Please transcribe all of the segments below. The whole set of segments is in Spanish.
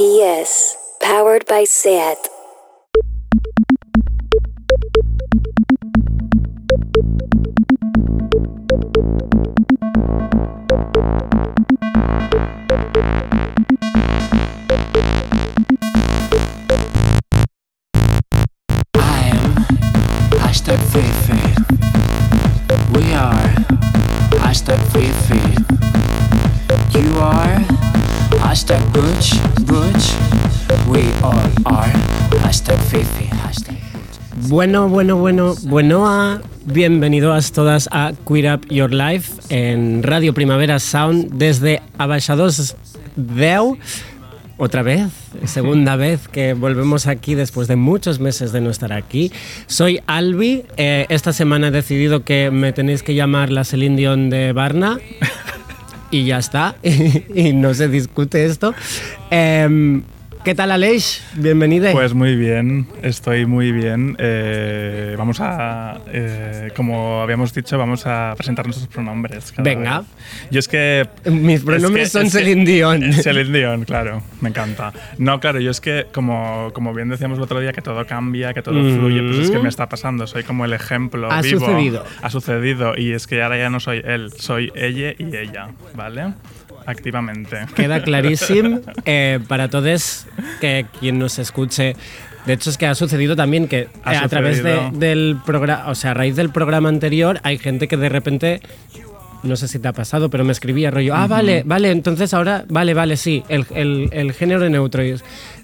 PS, powered by SAT. I am hashtag Fifi. We are hashtag Fifi. You are hashtag Butch Butch. We all are hashtag Fifi. Hashtag Butch. Bueno, bueno, bueno, bueno, a bienvenidos todas a Queer Up Your Life en Radio Primavera Sound desde Abaixados 10. Otra vez, segunda vez que volvemos aquí después de muchos meses de no estar aquí. Soy Albi. eh, esta semana he decidido que me tenéis que llamar la Celine Dion de Barna. Y ya está. y no se discute esto. Em, ¿Qué tal, Aleix? Bienvenida. Pues muy bien, estoy muy bien. Eh, vamos a, eh, como habíamos dicho, vamos a presentar nuestros pronombres. cada Venga. vez. Yo es que... Mis pronombres es que- son es que- Celine Dion. Celine Dion, claro, me encanta. No, claro, yo es que, como, como bien decíamos el otro día, que todo cambia, que todo Mm. fluye, pues es que me está pasando. Soy como el ejemplo Ha vivo. sucedido. Ha sucedido. Y es que ahora ya no soy él, soy ella y ella, ¿vale? Activamente. Queda clarísimo eh, para todos que quien nos escuche. De hecho, es que ha sucedido también que Ha eh, a través de- del programa, o sea, a raíz del programa anterior, hay gente que de repente, no sé si te ha pasado, pero me escribía rollo, ah, vale, vale, entonces ahora, vale, vale, sí, el, el- el género neutro. Y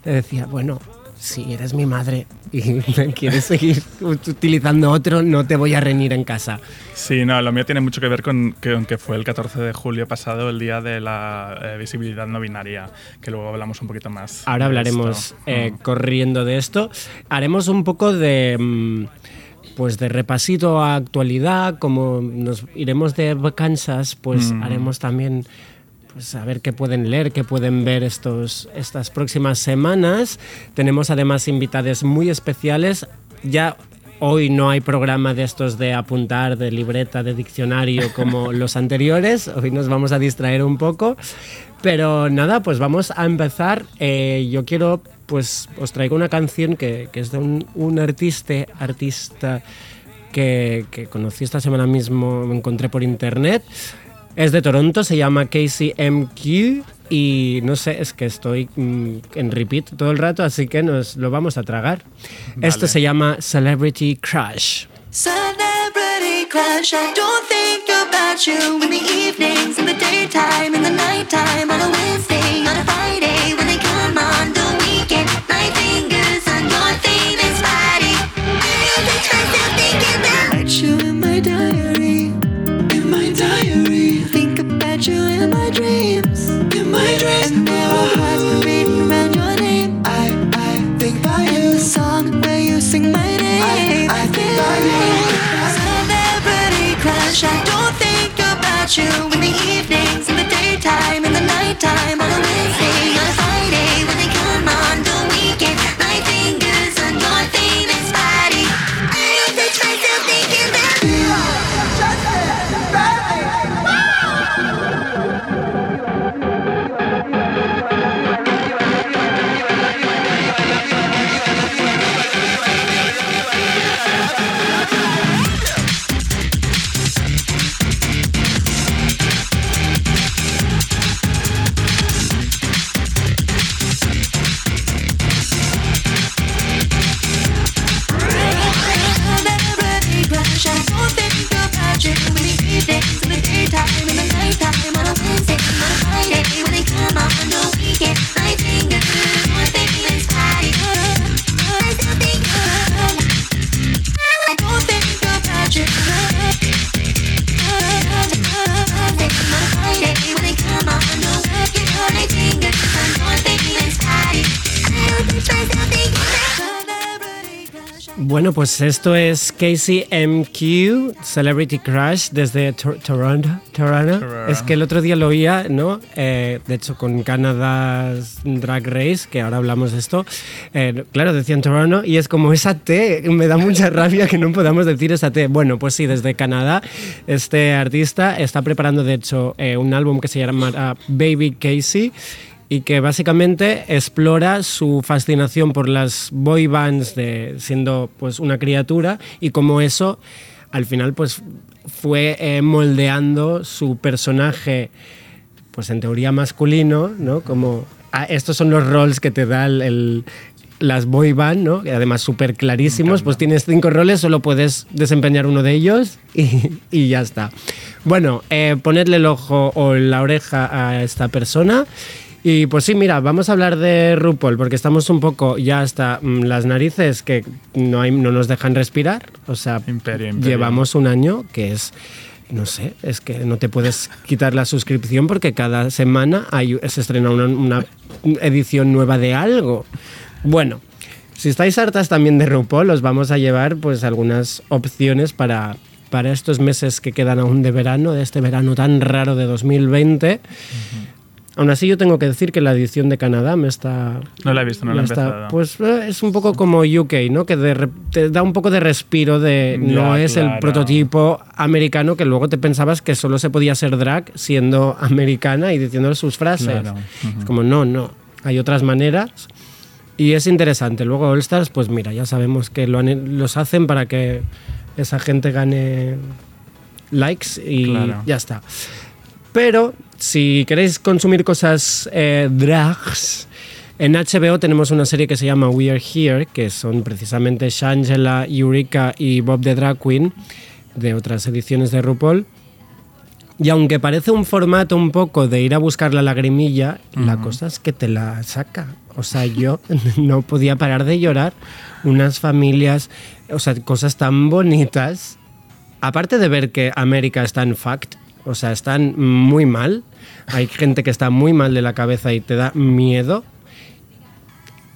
le decía, bueno, si eres mi madre y quieres seguir utilizando otro, no te voy a reñir en casa. Sí, no, lo mío tiene mucho que ver con que, con que fue el 14 de julio pasado, el día de la eh, visibilidad no binaria, que luego hablamos un poquito más. Ahora hablaremos eh, Mm. corriendo de esto. Haremos un poco de. mm, Pues de repasito a actualidad, como nos iremos de vacanzas, pues Mm. haremos también pues a ver qué pueden leer, qué pueden ver estos, estas próximas semanas. Tenemos además invitados muy especiales. Ya hoy no hay programa de estos de apuntar, de libreta, de diccionario como los anteriores. Hoy nos vamos a distraer un poco. Pero nada, pues vamos a empezar. Eh, yo quiero, pues os traigo una canción que, que es de un, un artista, artista que, que conocí esta semana mismo, me encontré por internet. Es de Toronto, se llama Casey MQ y no sé, es que estoy mm, en repeat todo el rato, así que nos lo vamos a tragar. Esto se llama Celebrity Crush. Celebrity crush, I don't think about you in the evenings, in the daytime, in the nighttime, on a Wednesday, on a Friday, when they come on the about you in the evenings, in the daytime, in the nighttime, on a Wednesday, pues esto es Casey MQ, Celebrity Crush, desde Tor- Toronto. Es que el otro día lo oía, ¿no? Eh, de hecho, con Canada's Drag Race, que ahora hablamos de esto. eh, claro, decían Toronto, y es como esa T, me da mucha rabia que no podamos decir esa T. Bueno, pues sí, desde Canadá, este artista está preparando, de hecho, eh, un álbum que se llama Baby Casey. Y que básicamente explora su fascinación por las boy bands de siendo pues una criatura y cómo eso al final pues fue eh, moldeando su personaje pues en teoría masculino, ¿no? Como ah, estos son los roles que te da el, el- las boy band, ¿no? Que además súper clarísimos, pues tienes cinco roles, solo puedes desempeñar uno de ellos y, y ya está. Bueno, eh, ponedle el ojo o la oreja a esta persona. Y pues sí, mira, vamos a hablar de RuPaul, porque estamos un poco ya hasta mm, las narices que no, hay, no nos dejan respirar. O sea, Imperio, imperio. llevamos un año que es, no sé, es que no te puedes quitar la suscripción porque cada semana hay, se estrena una, una edición nueva de algo. Bueno, si estáis hartas también de RuPaul, os vamos a llevar pues algunas opciones para, para estos meses que quedan aún de verano, de este verano tan raro de 2020. Aún así, yo tengo que decir que la edición de Canadá me está. No la he visto, no la he me está- empezado. Pues eh, es un poco como UK, ¿no? Que de te da un poco de respiro de. no es el prototipo americano que luego te pensabas que solo se podía ser drag siendo americana y diciendo sus frases. Claro, Es como, no, no. Hay otras maneras. Y es interesante. Luego All Stars, pues mira, ya sabemos que lo han- los hacen para que esa gente gane likes y Claro. ya está. Pero si queréis consumir cosas eh, drags, en HBO tenemos una serie que se llama We Are Here, que son precisamente Shangela, Eureka y Bob the Drag Queen, de otras ediciones de RuPaul. Y aunque parece un formato un poco de ir a buscar la lagrimilla, la cosa es que te la saca. O sea, yo no podía parar de llorar. Unas familias, o sea, cosas tan bonitas. Aparte de ver que América está en fact, o sea, están muy mal. Hay gente que está muy mal de la cabeza y te da miedo.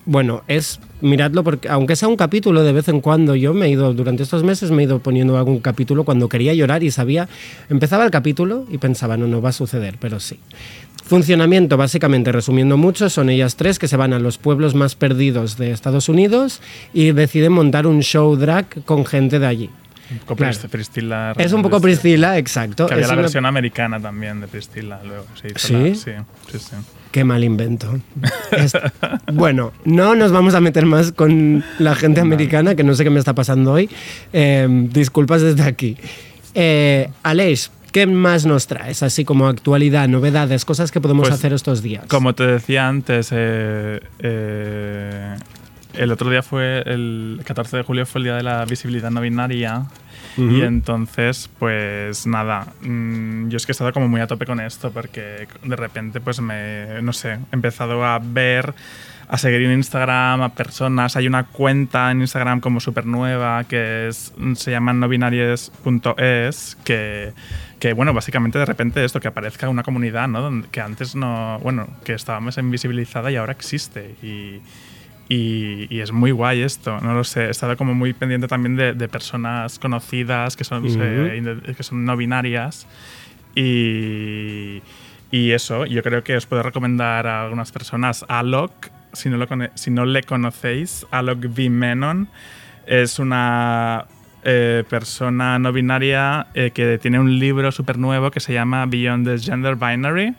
Bueno, es miradlo porque aunque sea un capítulo de vez en cuando, yo me he ido durante estos meses me he ido poniendo algún capítulo cuando quería llorar y sabía, empezaba el capítulo y pensaba, no, no va a suceder, pero sí. Funcionamiento, básicamente, resumiendo mucho, son ellas tres que se van a los pueblos más perdidos de Estados Unidos y deciden montar un show drag con gente de allí. Un poco Claro. Pris- Priscila. Es un poco. Priscila, exacto. Que había Es la una- versión americana también de Priscila luego. se ¿Sí? la- sí, sí, sí. Qué mal invento. Bueno, no nos vamos a meter más con la gente americana, que no sé qué me está pasando hoy. Eh, disculpas desde aquí. Eh, Aleix, ¿qué más nos traes? Así como actualidad, novedades, cosas que podemos Pues, hacer estos días. Como te decía antes, eh, eh, el otro día fue el 14 de julio fue el día de la visibilidad no binaria Ujú. y entonces pues nada, mm, yo es que he estado como muy a tope con esto porque de repente pues me, no sé, he empezado a ver a seguir en Instagram a personas. Hay una cuenta en Instagram como súper nueva que es, se llama nobinaries.es que, que, bueno, básicamente de repente esto, que aparezca una comunidad, ¿no? Que antes no, bueno, que estaba más invisibilizada y ahora existe. Y, y, y es muy guay esto, no lo sé. He estado como muy pendiente también de, de personas conocidas que son, Ujú. eh, inde- que son no binarias. Y, y eso, yo creo que os puedo recomendar a algunas personas. Alok, si no, lo si no le conocéis, Alok V. Menon es una eh, persona no binaria eh, que tiene un libro súper nuevo que se llama Beyond the Gender Binary,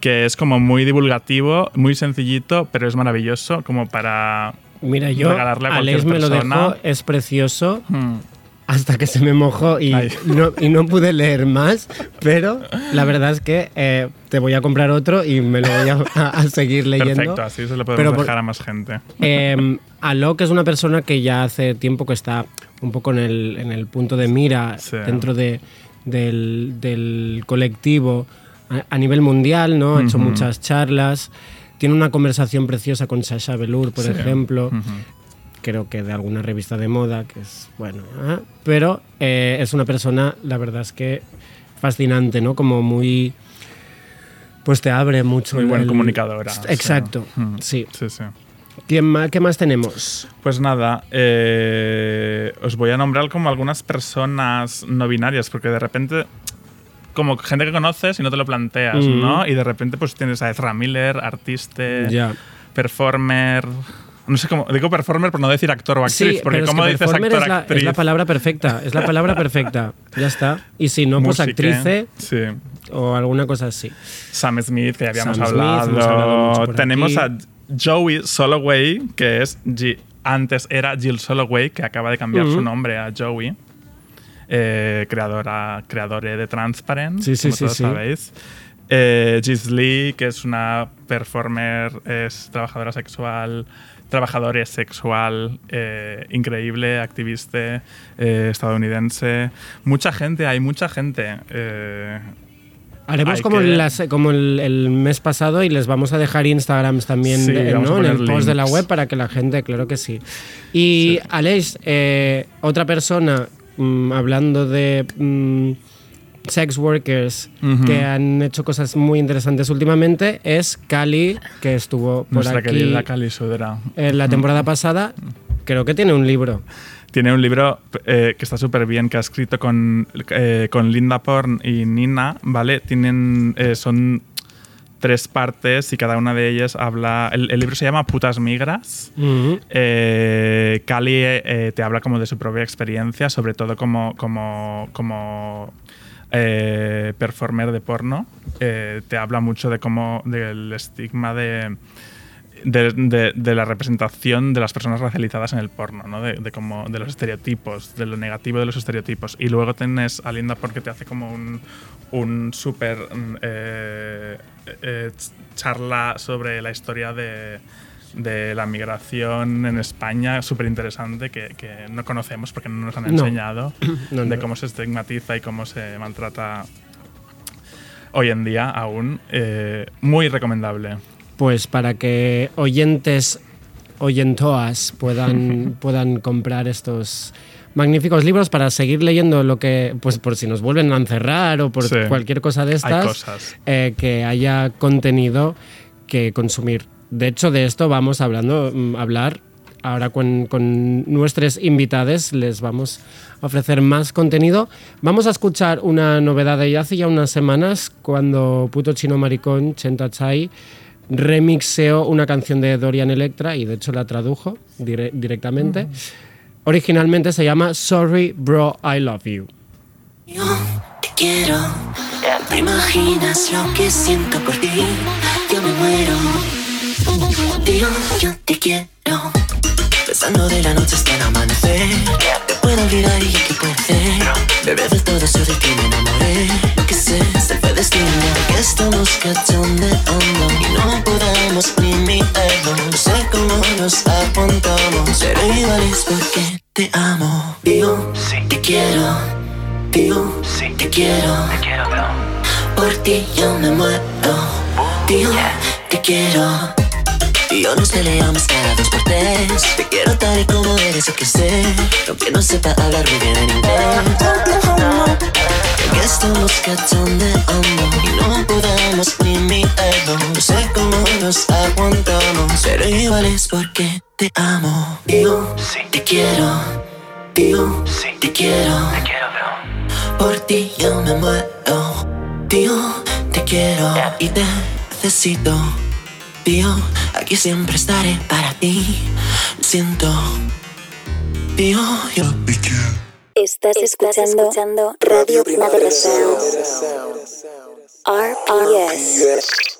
que es como muy divulgativo, muy sencillito, pero es maravilloso como para... Mira, yo, regalarle a Aleix me lo dejó, es precioso. Hmm, hasta que se me mojó y no, y no pude leer más, pero la verdad es que eh, te voy a comprar otro y me lo voy a, a- seguir leyendo. Perfecto, así se lo podemos Pero dejar a más gente. Eh, Alok es una persona que ya hace tiempo que está un poco en el, en el punto de mira Sí. dentro de, del, del colectivo a, nivel mundial, ¿no? Ha hecho muchas charlas. Tiene una conversación preciosa con Sasha Velour, por Sí. ejemplo. Creo que de alguna revista de moda, que es bueno. ¿eh? Pero eh, es una persona, la verdad es que fascinante, ¿no? Como muy. Pues te abre mucho. Muy el- buena el- comunicadora. Exacto, sí. Sí. Sí, sí. ¿Quién más, ¿Qué más tenemos? Pues nada, eh, os voy a nombrar como algunas personas no binarias, porque de repente, como gente que conoces y no te lo planteas, Mm. ¿no? Y de repente pues tienes a Ezra Miller, artista, performer... No sé cómo, digo performer por no decir actor o actriz, Sí, porque pero es ¿cómo que dices actor, es la, actriz? es la palabra perfecta. Es la palabra perfecta. Ya está. Y si no, pues actrice. Sí. o alguna cosa así. Sam Smith, que ya habíamos Sam Smith, hablado. por Tenemos aquí. a Joey Soloway, que es G- antes era Jill Soloway, que acaba de cambiar su nombre a Joey. Eh, creadora, creadora de Transparent, Sí, sí, como sí, todos sí. sabéis. Eh, Giz Lee, que es una performer, es trabajadora sexual, trabajadora sexual eh, increíble, activista eh, estadounidense. Mucha gente, hay mucha gente. Haremos Hay como, que- las- como el, el mes pasado y les vamos a dejar Instagrams también Sí, en el post de la web para que la gente, claro que sí. Y Aleix, eh, otra persona mm, hablando de mm, sex workers que han hecho cosas muy interesantes últimamente es Cali, que estuvo por nuestra aquí querida Cali en la temporada pasada. Creo que tiene un libro. Tiene un libro eh, que está súper bien, que ha escrito con, eh, con Linda Porn y Nina, ¿vale? Tienen, eh, son tres partes y cada una de ellas habla... El, el libro se llama Putas Migras. Eh, Cali eh, te habla como de su propia experiencia, sobre todo como, como, como eh, performer de porno. Eh, te habla mucho de cómo del estigma de, de, de- de la representación de las personas racializadas en el porno, ¿no? de, de, cómo- de los estereotipos, de lo negativo de los estereotipos. Y luego tienes a Linda porque te hace como un, un súper mm, eh, eh, ch- charla sobre la historia de, de la migración en España, súper interesante, que, que no conocemos porque no nos han No. enseñado, No, de cómo se estigmatiza y cómo se maltrata hoy en día aún. Eh, muy recomendable. Pues para que oyentes, oyentoas puedan, puedan comprar estos magníficos libros para seguir leyendo lo que, pues por si nos vuelven a encerrar o por Sí. cualquier cosa de estas, cosas. eh, que haya contenido que consumir. De hecho, de esto vamos hablando, mm, hablar ahora con, con nuestros invitados, les vamos a ofrecer más contenido. Vamos a escuchar una novedad de hace ya unas semanas, cuando Puto Chino Maricón, Chenta Chai, remixeó una canción de Dorian Electra y de hecho la tradujo dire- directamente. Originalmente se llama Sorry Bro, I Love You. Yo te quiero, te imaginas lo que siento por ti. Yo me muero, tío, yo te quiero. Pensando de la noche hasta el amanecer. Te puedo olvidar y qué puede ser. Bebé de todo eso de ti me enamoré. Ti yo me muero. Tío, te quiero. Tío, nos peleamos cada dos por tres. Te quiero tal y como eres, yo que sé. Aunque no sepa hablar muy bien en inglés. Que estamos cachondeando y no podemos ni mirarlo. No sé cómo nos aguantamos, pero igual es porque te amo. Tío, te quiero. Tío, te quiero. Por ti yo me muero. Tío, te quiero y te necesito. Tío, aquí siempre estaré para ti. Siento. Tío, yo te quiero. Estás, escuchando, Radio Primavera Sound. RPS. Super,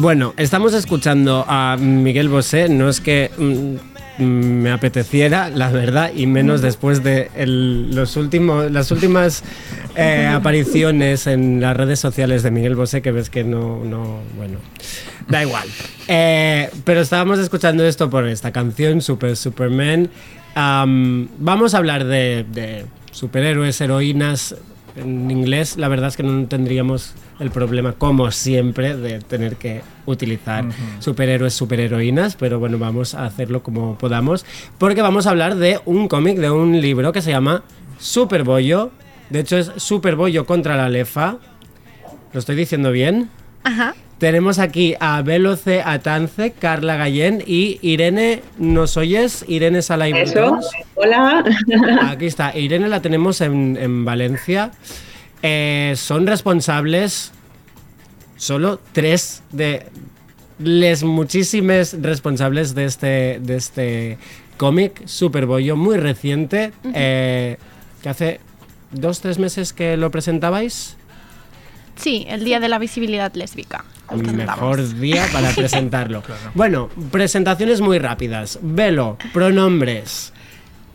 Bueno, estamos escuchando a Miguel Bosé, no es que mm, mm, me apeteciera, la verdad, y menos después de el- los últimos, las últimas eh, apariciones en las redes sociales de Miguel Bosé, que ves que no, no bueno, da igual. Eh, pero estábamos escuchando esto por esta canción, Super Superman. Am, vamos a hablar de, de superhéroes, heroínas. En inglés, la verdad es que no tendríamos el problema, como siempre, de tener que utilizar superhéroes, superheroínas, pero bueno, vamos a hacerlo como podamos, porque vamos a hablar de un cómic, de un libro que se llama Superbollo. De hecho, es Superbollo contra la Lefa. ¿Lo estoy diciendo bien? Ajá. Tenemos aquí a Veloce Atance, Carla Gallén y Irene, ¿nos oyes? Irene Salai Eso, hola. Aquí está, Irene la tenemos en, en Valencia. Eh, son responsables solo tres de les muchísimes responsables de este, de este cómic Superbollo muy reciente, eh, que hace dos, tres meses que lo presentabais. Sí, el Día de la Visibilidad Lésbica. Mejor día para presentarlo. Bueno, presentaciones muy rápidas. Velo, pronombres.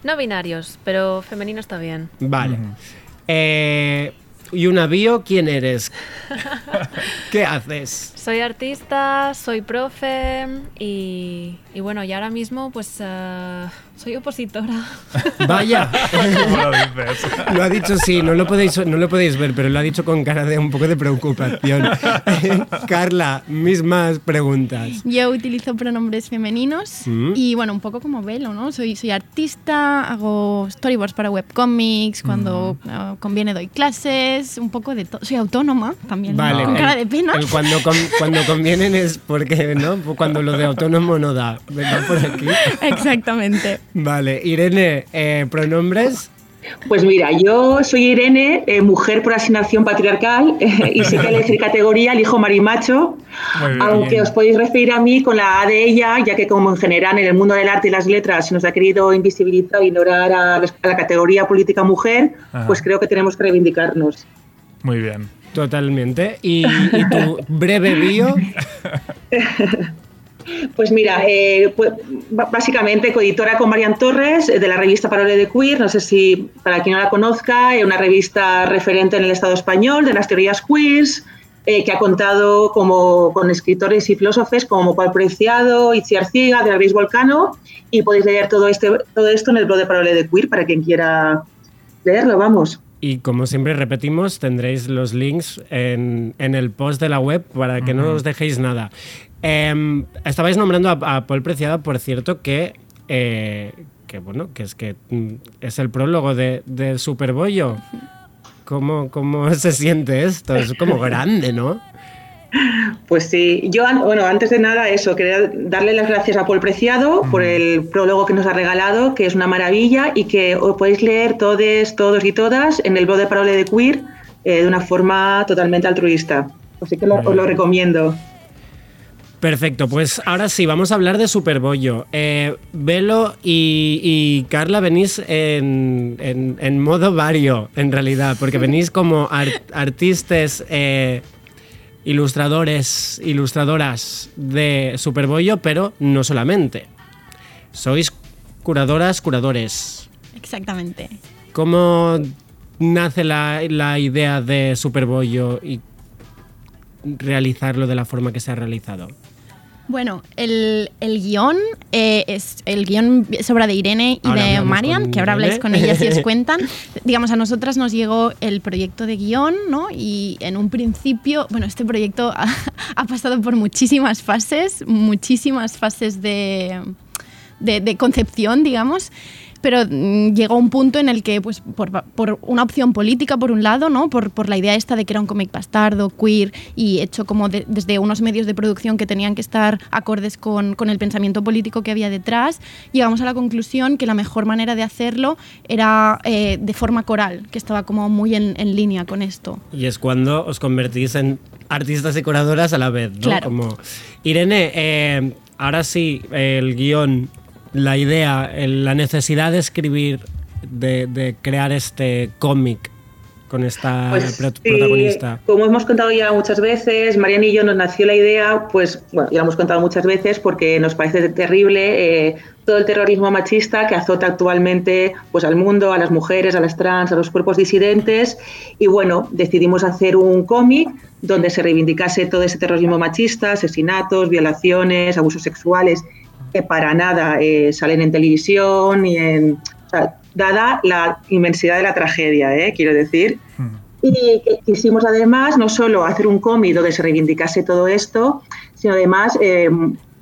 No binarios, pero femenino está bien. Vale. Eh, y una bio, ¿quién eres? ¿Qué haces? Soy artista, soy profe y, y bueno, y ahora mismo pues eh, soy opositora. Vaya. ¿Cómo lo dices? Lo ha dicho sí, no lo podéis, no lo podéis ver, pero lo ha dicho con cara de un poco de preocupación. Carla, mismas preguntas. Yo utilizo pronombres femeninos Mm. y bueno, un poco como velo, ¿no? Soy, soy artista, hago storyboards para webcomics, cuando Mm. eh, conviene doy clases, un poco de todo. Soy autónoma también, Vale. con el- cara de pena. el cuando, con- cuando convienen es porque, ¿no? Cuando lo de autónomo no da. Venga por aquí. Exactamente. Vale, Irene, eh, pronombres. Pues mira, yo soy Irene, eh, mujer por asignación patriarcal, y sí que elegir categoría, elijo marimacho, bien. aunque os podéis referir a mí con la A de ella, ya que como en general en el mundo del arte y las letras se nos ha querido invisibilizar e ignorar a, a la categoría política mujer, Ajá. pues creo que tenemos que reivindicarnos. Muy bien. Totalmente. Y, tu breve bio. Pues mira, eh, pues, básicamente coeditora con Marian Torres eh, de la revista Parole de Queer, no sé si para quien no la conozca, es una revista referente en el Estado español de las teorías queers, eh, que ha contado como, con escritores y filósofos como Paul Preciado, Itziar Arciga, de Luis Volcano, y podéis leer todo, este, todo esto en el blog de Parole de Queer para quien quiera leerlo, vamos. Y como siempre repetimos, tendréis los links en, en el post de la web para que no os dejéis nada. Em, estabais nombrando a, a Paul Preciado, por cierto, que, eh, que bueno, que es que mm, es el prólogo de, de Superbollo. ¿Cómo, ¿Cómo se siente esto? Es como grande, ¿no? Pues sí, yo, bueno, antes de nada, eso, quería darle las gracias a Paul Preciado por el prólogo que nos ha regalado, que es una maravilla y que os podéis leer todos, todos y todas en el blog de Parole de Queer eh, de una forma totalmente altruista. Así que lo- os lo recomiendo. Perfecto, pues ahora sí, vamos a hablar de Superbollo. Eh, Velo y, y Carla venís en, en- en modo vario, en realidad, porque venís como ar- artistas, eh, ilustradores, ilustradoras de Superbollo, pero no solamente. Sois curadoras, curadores. Exactamente. ¿Cómo nace la, la idea de Superbollo y realizarlo de la forma que se ha realizado? Bueno, el, el guion eh, es el guion es obra de Irene y Ahora de Marian, que ahora habláis con ellas y os cuentan. Digamos, a nosotras nos llegó el proyecto de guion, ¿no? Y en un principio, bueno, este proyecto ha, ha pasado por muchísimas fases, muchísimas fases de, de, de concepción, digamos. Pero mm, llegó un punto en el que, pues, por, por una opción política, por un lado, ¿no? Por, por la idea esta de que era un cómic bastardo, queer, y hecho como de- desde unos medios de producción que tenían que estar acordes con, con el pensamiento político que había detrás, llegamos a la conclusión que la mejor manera de hacerlo era eh, de forma coral, que estaba como muy en, en línea con esto. Y es cuando os convertís en artistas y curadoras a la vez, ¿no? Claro. Como Irene, eh, ahora sí, el guion, la idea, la necesidad de escribir, de, de crear este cómic con esta Pues sí, protagonista. como hemos contado ya muchas veces, Marian y yo nos nació la idea, pues bueno, ya lo hemos contado muchas veces porque nos parece terrible eh, todo el terrorismo machista que azota actualmente pues al mundo, a las mujeres, a las trans, a los cuerpos disidentes y bueno, decidimos hacer un cómic donde se reivindicase todo ese terrorismo machista, asesinatos, violaciones, abusos sexuales que para nada eh, salen en televisión y en o sea, dada la inmensidad de la tragedia, eh, quiero decir. Y que quisimos además no solo hacer un cómic donde se reivindicase todo esto, sino además eh,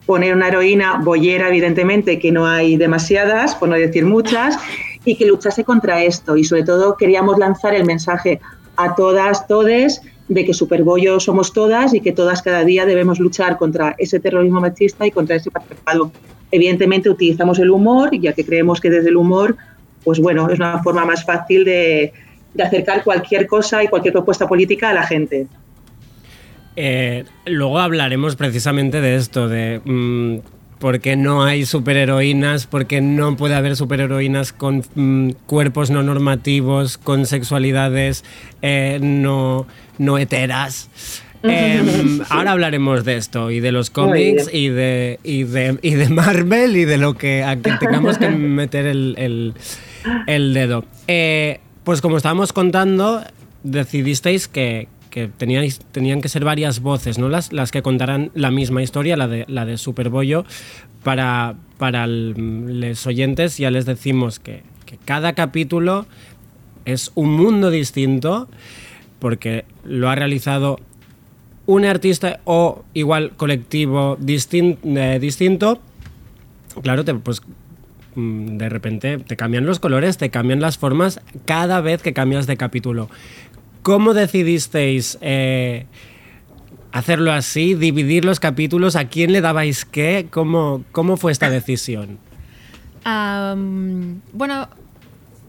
poner una heroína boyera, evidentemente, que no hay demasiadas, por no decir muchas, y que luchase contra esto. Y sobre todo queríamos lanzar el mensaje a todas, todes, de que Superbollo somos todas y que todas cada día debemos luchar contra ese terrorismo machista y contra ese patriarcado. Evidentemente utilizamos el humor, ya que creemos que desde el humor, pues bueno, es una forma más fácil de, acercar cualquier cosa y cualquier propuesta política a la gente. Eh, luego hablaremos precisamente de esto, de mm, por qué no hay superheroínas, por qué no puede haber superheroínas con mm, cuerpos no normativos, con sexualidades eh, no, no heteras. Em, ahora hablaremos de esto y de los cómics y de, y, de, y de Marvel y de lo que tengamos que meter el, el- el dedo. Eh, pues como estábamos contando, decidisteis que, que tenían que ser varias voces, ¿no? Las, las que contaran la misma historia, la de, la de Superbollo. Para, para los oyentes ya les decimos que, que cada capítulo es un mundo distinto porque lo ha realizado un artista o igual colectivo distin- eh, distinto. Claro, te- pues mm, de repente te cambian los colores, te cambian las formas cada vez que cambias de capítulo. ¿Cómo decidisteis eh, hacerlo así, dividir los capítulos? ¿A quién le dabais qué? ¿Cómo, cómo fue esta decisión? Bueno,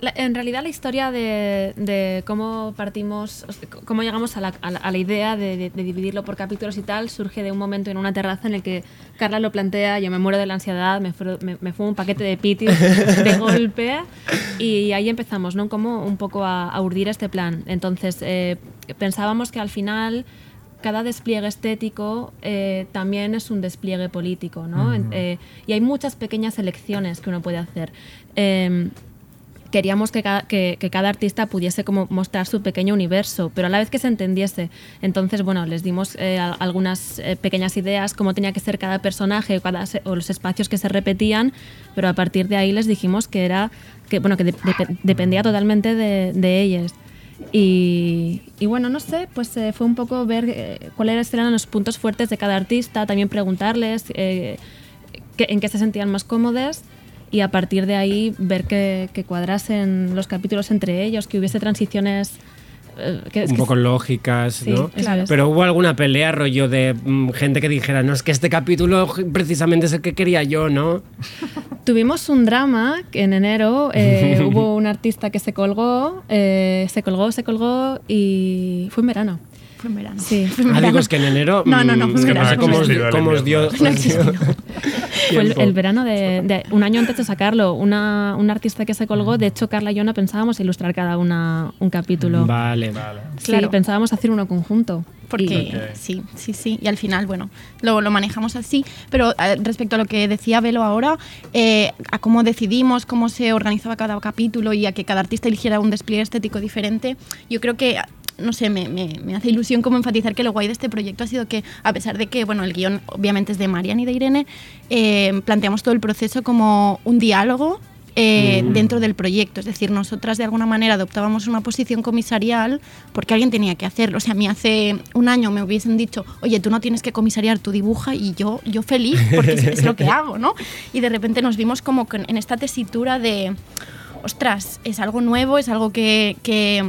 la- en realidad la historia de, de cómo partimos, o sea, c- cómo llegamos a la, a la- a la idea de, de- de dividirlo por capítulos y tal, surge de un momento en una terraza en el que Carla lo plantea, yo me muero de la ansiedad, me, fru- me, me fumo un paquete de pitis de golpe y ahí empezamos, ¿no? Como un poco a, a urdir este plan. Entonces, eh, pensábamos que al final cada despliegue estético eh, también es un despliegue político, ¿no? En- eh, y hay muchas pequeñas elecciones que uno puede hacer. Queríamos que cada, que, que cada artista pudiese como mostrar su pequeño universo, pero a la vez que se entendiese. Entonces, bueno, les dimos eh, algunas eh, pequeñas ideas, cómo tenía que ser cada personaje cada o los espacios que se repetían, pero a partir de ahí les dijimos que era que bueno que de- depe- dependía totalmente de, de ellas. Y, y bueno, no sé, pues eh, fue un poco ver eh, cuáles eran los puntos fuertes de cada artista, también preguntarles eh, en qué se sentían más cómodos y a partir de ahí ver que, que cuadrasen los capítulos entre ellos, que hubiese transiciones eh, que, un que- poco lógicas, Sí, ¿no? es. Pero hubo alguna pelea, rollo de mm, gente que dijera, no, es que este capítulo precisamente es el que quería yo, ¿no? Tuvimos un drama que en enero eh, hubo un artista que se colgó, eh, se colgó, se colgó y fue en verano. Fue en verano. Sí, Fue en Ah, verano. digo, es que en enero... No, no, no, fue es en que no verano, sé fue en cómo os, verano. cómo os dio... No existió. Fue el, el verano de, de- un año antes de sacarlo. Una, un artista que se colgó, de hecho Carla y yo no pensábamos ilustrar cada una un capítulo. Vale. Sí, Claro. pensábamos hacer uno conjunto. Porque Y- sí, sí, sí. Y al final, bueno, lo, lo manejamos así. Pero eh, respecto a lo que decía Velo ahora, eh, a cómo decidimos, cómo se organizaba cada capítulo y a que cada artista eligiera un despliegue estético diferente, yo creo que no sé, me, me- me hace ilusión como enfatizar que lo guay de este proyecto ha sido que, a pesar de que, bueno, el guion obviamente es de Marian y de Irene, eh, planteamos todo el proceso como un diálogo eh, dentro del proyecto. Es decir, nosotras de alguna manera adoptábamos una posición comisarial porque alguien tenía que hacerlo. O sea, a mí hace un año me hubiesen dicho, oye, tú no tienes que comisariar, tú dibuja y yo, yo feliz porque es, es lo que hago, ¿no? Y de repente nos vimos como en esta tesitura de, ostras, es algo nuevo, es algo que... que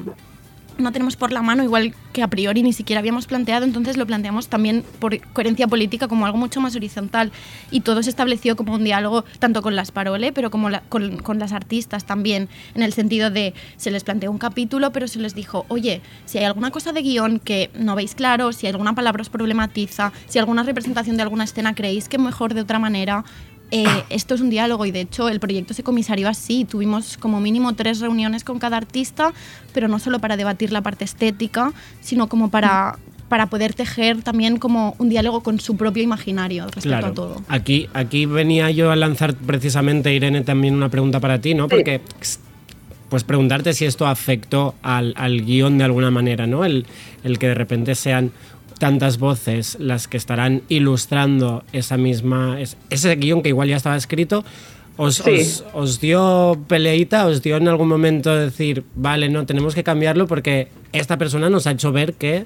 no tenemos por la mano, igual que a priori ni siquiera habíamos planteado, entonces lo planteamos también por coherencia política como algo mucho más horizontal. Y todo se estableció como un diálogo tanto con las parole, pero como con las artistas también, en el sentido de se les planteó un capítulo, pero se les dijo, oye, si hay alguna cosa de guion que no veis claro, si alguna palabra os problematiza, si alguna representación de alguna escena creéis que mejor de otra manera, eh, esto es un diálogo y de hecho el proyecto se comisarió así. Tuvimos como mínimo tres reuniones con cada artista, pero no solo para debatir la parte estética, sino como para, para poder tejer también como un diálogo con su propio imaginario respecto Claro. a todo. Aquí, aquí venía yo a lanzar precisamente, Irene, también una pregunta para ti, ¿no? Porque, pues preguntarte si esto afectó al, al guion de alguna manera, ¿no? El, el que de repente sean tantas voces las que estarán ilustrando esa misma, es- ese guion que igual ya estaba escrito, ¿Os, Sí. os- os dio peleita? ¿Os dio en algún momento decir, vale, no, tenemos que cambiarlo porque esta persona nos ha hecho ver que...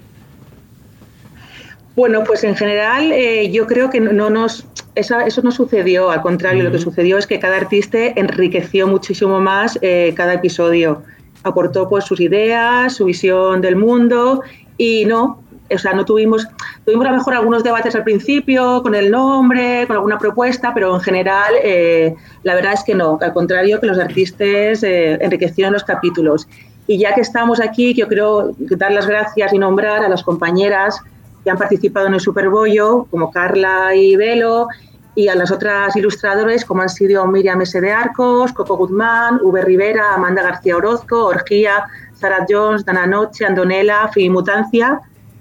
Bueno, pues en general eh, yo creo que no nos esa- eso no sucedió, al contrario, lo que sucedió es que cada artista enriqueció muchísimo más eh, cada episodio, aportó pues sus ideas, su visión del mundo y no, o sea, no tuvimos, tuvimos a lo mejor algunos debates al principio con el nombre, con alguna propuesta, pero en general eh, la verdad es que no, al contrario que los artistas eh, enriquecieron los capítulos. Y ya que estamos aquí, yo quiero dar las gracias y nombrar a las compañeras que han participado en el Superbollo, como Carla y Velo, y a las otras ilustradores, como han sido Miriam S. de Arcos, Coco Guzmán, V. Rivera, Amanda García Orozco, Orgía, Sara Jones, Dana Noche, Andonela, Filimutancia,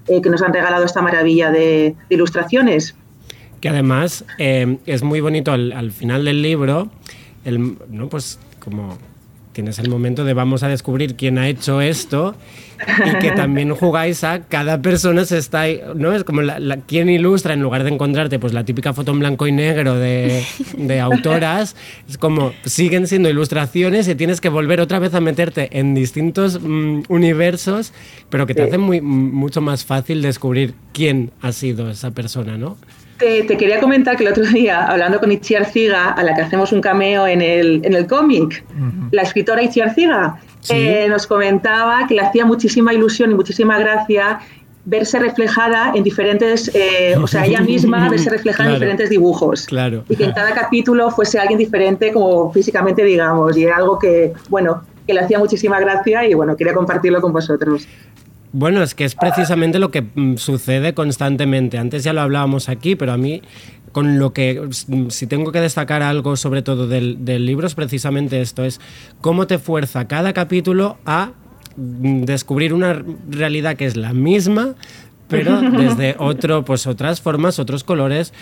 eh, que nos han regalado esta maravilla de, ilustraciones. Que además eh, es muy bonito al, al final del libro, el, ¿no? Pues como tienes el momento de vamos a descubrir quién ha hecho esto y que también jugáis a cada persona se está ¿no? Es como la, la- quién ilustra en lugar de encontrarte pues la típica foto en blanco y negro de, de autoras, es como siguen siendo ilustraciones y tienes que volver otra vez a meterte en distintos mm, universos, pero que te Sí. hace muy, mucho más fácil descubrir quién ha sido esa persona, ¿no? Te, te quería comentar que el otro día, hablando con Itziar Ziga, a la que hacemos un cameo en el, en el cómic, la escritora Itziar Ziga, Sí. eh, nos comentaba que le hacía muchísima ilusión y muchísima gracia verse reflejada en diferentes, eh, o sea, ella misma verse reflejada Claro. en diferentes dibujos. Claro. Y que en cada capítulo fuese alguien diferente, como físicamente, digamos, y era algo que, bueno, que le hacía muchísima gracia y, bueno, quería compartirlo con vosotros. Bueno, es que es precisamente lo que mm, sucede constantemente. Antes ya lo hablábamos aquí, pero a mí, con lo que, mm, si tengo que destacar algo sobre todo del, del libro, es precisamente esto, es cómo te fuerza cada capítulo a mm, descubrir una realidad que es la misma, pero desde otro, pues otras formas, otros colores.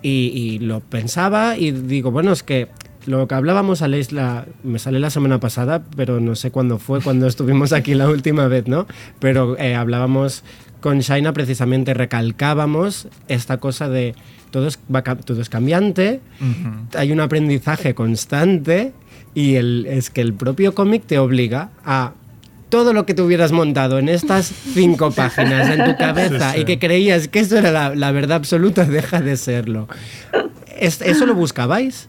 Y, y lo pensaba y digo, bueno, es que lo que hablábamos a la, me sale la semana pasada, pero no sé cuándo fue, cuando estuvimos aquí la última vez, ¿no? Pero eh, hablábamos con Shaina precisamente, recalcábamos esta cosa de todo es, todo es cambiante, hay un aprendizaje constante y el, es que el propio cómic te obliga a todo lo que te hubieras montado en estas cinco páginas en tu cabeza Sí, sí. y que creías que eso era la, la verdad absoluta, deja de serlo. Es- ¿Eso lo buscabais?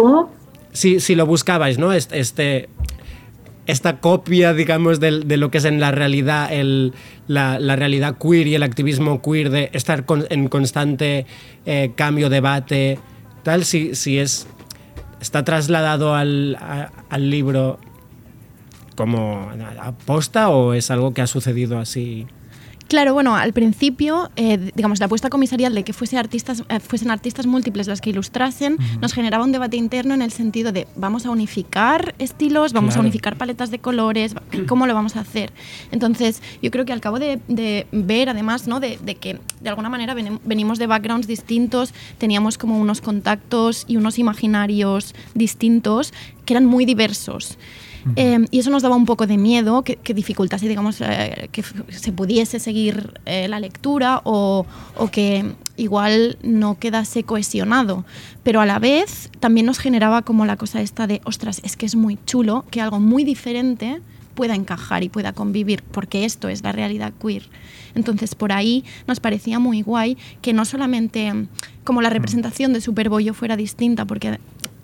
¿Cómo? Si, lo buscabais, ¿no? Este, esta copia, digamos, de, lo que es en la realidad, el, la, la realidad queer y el activismo queer, de estar en constante eh, cambio, debate, tal, si, si es, está trasladado al, al libro como aposta o es algo que ha sucedido así. Claro, bueno, al principio, eh, digamos, la apuesta comisarial de que fuese artistas, eh, fuesen artistas múltiples las que ilustrasen nos generaba un debate interno en el sentido de vamos a unificar estilos, vamos Claro. a unificar paletas de colores, ¿cómo lo vamos a hacer? Entonces, yo creo que al cabo de, de ver, además, ¿no? de, de que de alguna manera venim- venimos de backgrounds distintos, teníamos como unos contactos y unos imaginarios distintos que eran muy diversos. Eh, y eso nos daba un poco de miedo que, que dificultase, digamos, eh, que se pudiese seguir eh, la lectura o, o que igual no quedase cohesionado. Pero a la vez también nos generaba como la cosa esta de, ostras, es que es muy chulo que algo muy diferente pueda encajar y pueda convivir, porque esto es la realidad queer. Entonces, por ahí nos parecía muy guay que no solamente como la representación de Superbollo fuera distinta, porque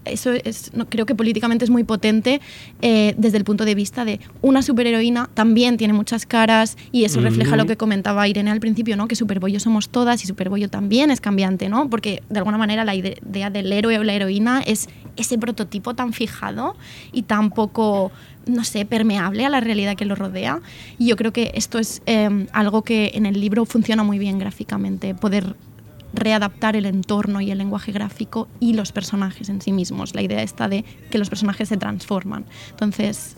eso es, no, creo que políticamente es muy potente eh, desde el punto de vista de una superheroína también tiene muchas caras y eso refleja lo que comentaba Irene al principio, ¿no? que Superbollo somos todas y Superbollo también es cambiante, ¿no? porque de alguna manera la ide- idea del héroe o la heroína es ese prototipo tan fijado y tan poco no sé, permeable a la realidad que lo rodea. Y yo creo que esto es eh, algo que en el libro funciona muy bien gráficamente, poder readaptar el entorno y el lenguaje gráfico y los personajes en sí mismos. La idea está de que los personajes se transforman. Entonces,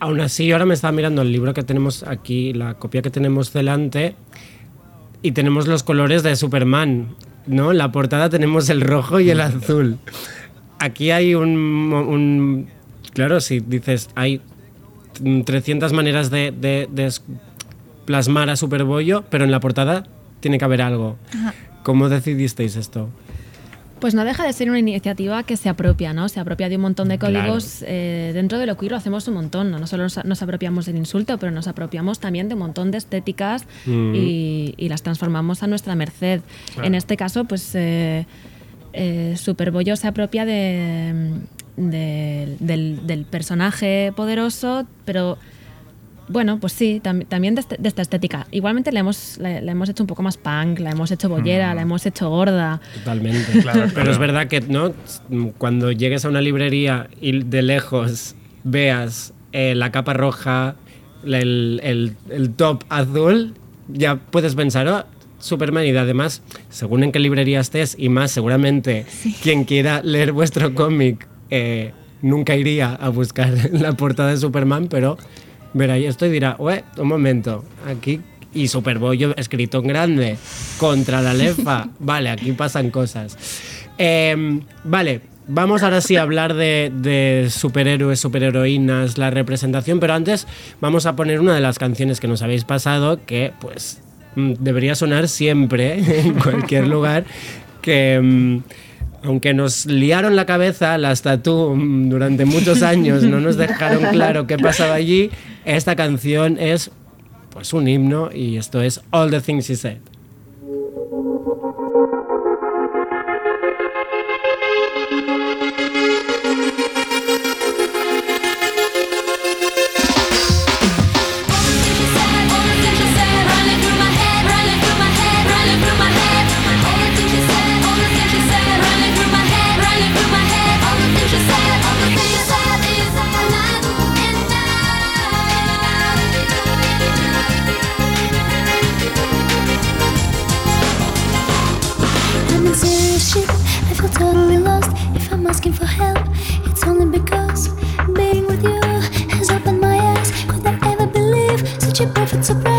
Aún así, ahora me estaba mirando el libro que tenemos aquí, la copia que tenemos delante, y tenemos los colores de Superman, ¿no? En la portada tenemos el rojo y el azul. Aquí hay un, claro, si dices, hay mm, 300 maneras de, de- plasmar a Superbollo, pero en la portada tiene que haber algo. ¿Cómo decidisteis esto? Pues no deja de ser una iniciativa que se apropia, ¿no? Se apropia de un montón de Claro. códigos. eh, dentro de lo queer lo hacemos un montón, ¿no? No solo nos, nos apropiamos del insulto, pero nos apropiamos también de un montón de estéticas Mm. y, y las transformamos a nuestra merced. Claro. En este caso, pues eh, eh, Superbollo se apropia de, de- del, del personaje poderoso, pero bueno, pues sí, tam- también de, este- de esta estética. Igualmente la hemos, la, la hemos hecho un poco más punk, la hemos hecho bollera, la hemos hecho gorda. Totalmente. Claro, Pero es verdad que no cuando llegues a una librería y de lejos veas eh, la capa roja, el, el- el top azul, ya puedes pensar, oh, Superman. Y además, según en qué librería estés, y más seguramente quien quiera leer vuestro cómic eh, nunca iría a buscar la portada de Superman, pero verá esto y dirá, "Ué, un momento, aquí y Superbollo escrito en grande contra la lefa. Vale, aquí pasan cosas. Em, vale, vamos ahora sí a hablar de, de superhéroes, superheroínas, la representación, pero antes vamos a poner una de las canciones que nos habéis pasado que pues mm, debería sonar siempre en cualquier lugar que... aunque nos liaron la cabeza, las tatú mm, durante muchos años no nos dejaron claro qué pasaba allí, esta canción es pues un himno y esto es All the Things She Said. Totally lost. If I'm asking for help, it's only because being with you has opened my eyes. Could I ever believe such a perfect surprise?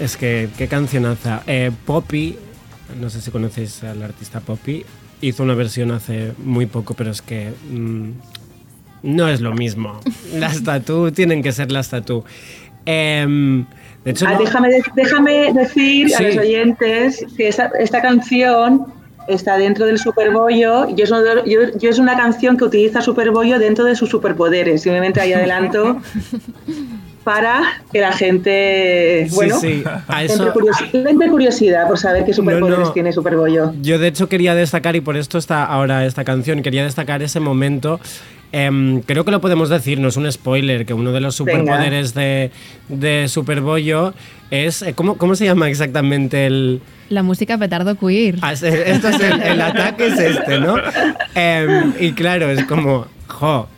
Es que qué cancionaza. Eh, Poppy, no sé si conocéis al artista Poppy, hizo una versión hace muy poco, pero es que mm, no es lo mismo. Las tatú tienen que ser las tatú. Em, de hecho, Ah, no- déjame, déjame decir Sí. a los oyentes que esta, esta canción está dentro del Superbollo. Yo es, uno de- yo, yo es una canción que utiliza Superbollo dentro de sus superpoderes. Simplemente ahí adelanto para que la gente, Sí, bueno, sí, a entre, eso- curiosi- entre curiosidad por saber qué superpoderes no. tiene Superbollo. Yo de hecho quería destacar, y por esto está ahora esta canción, quería destacar ese momento. Em, creo que lo podemos decir, no es un spoiler, que uno de los Venga. superpoderes de, de Superbollo es... eh, ¿cómo, ¿Cómo se llama exactamente el...? La música petardo queer. Ah, es- Esto es el, el ataque es este, ¿no? Em, y claro, es como, jo,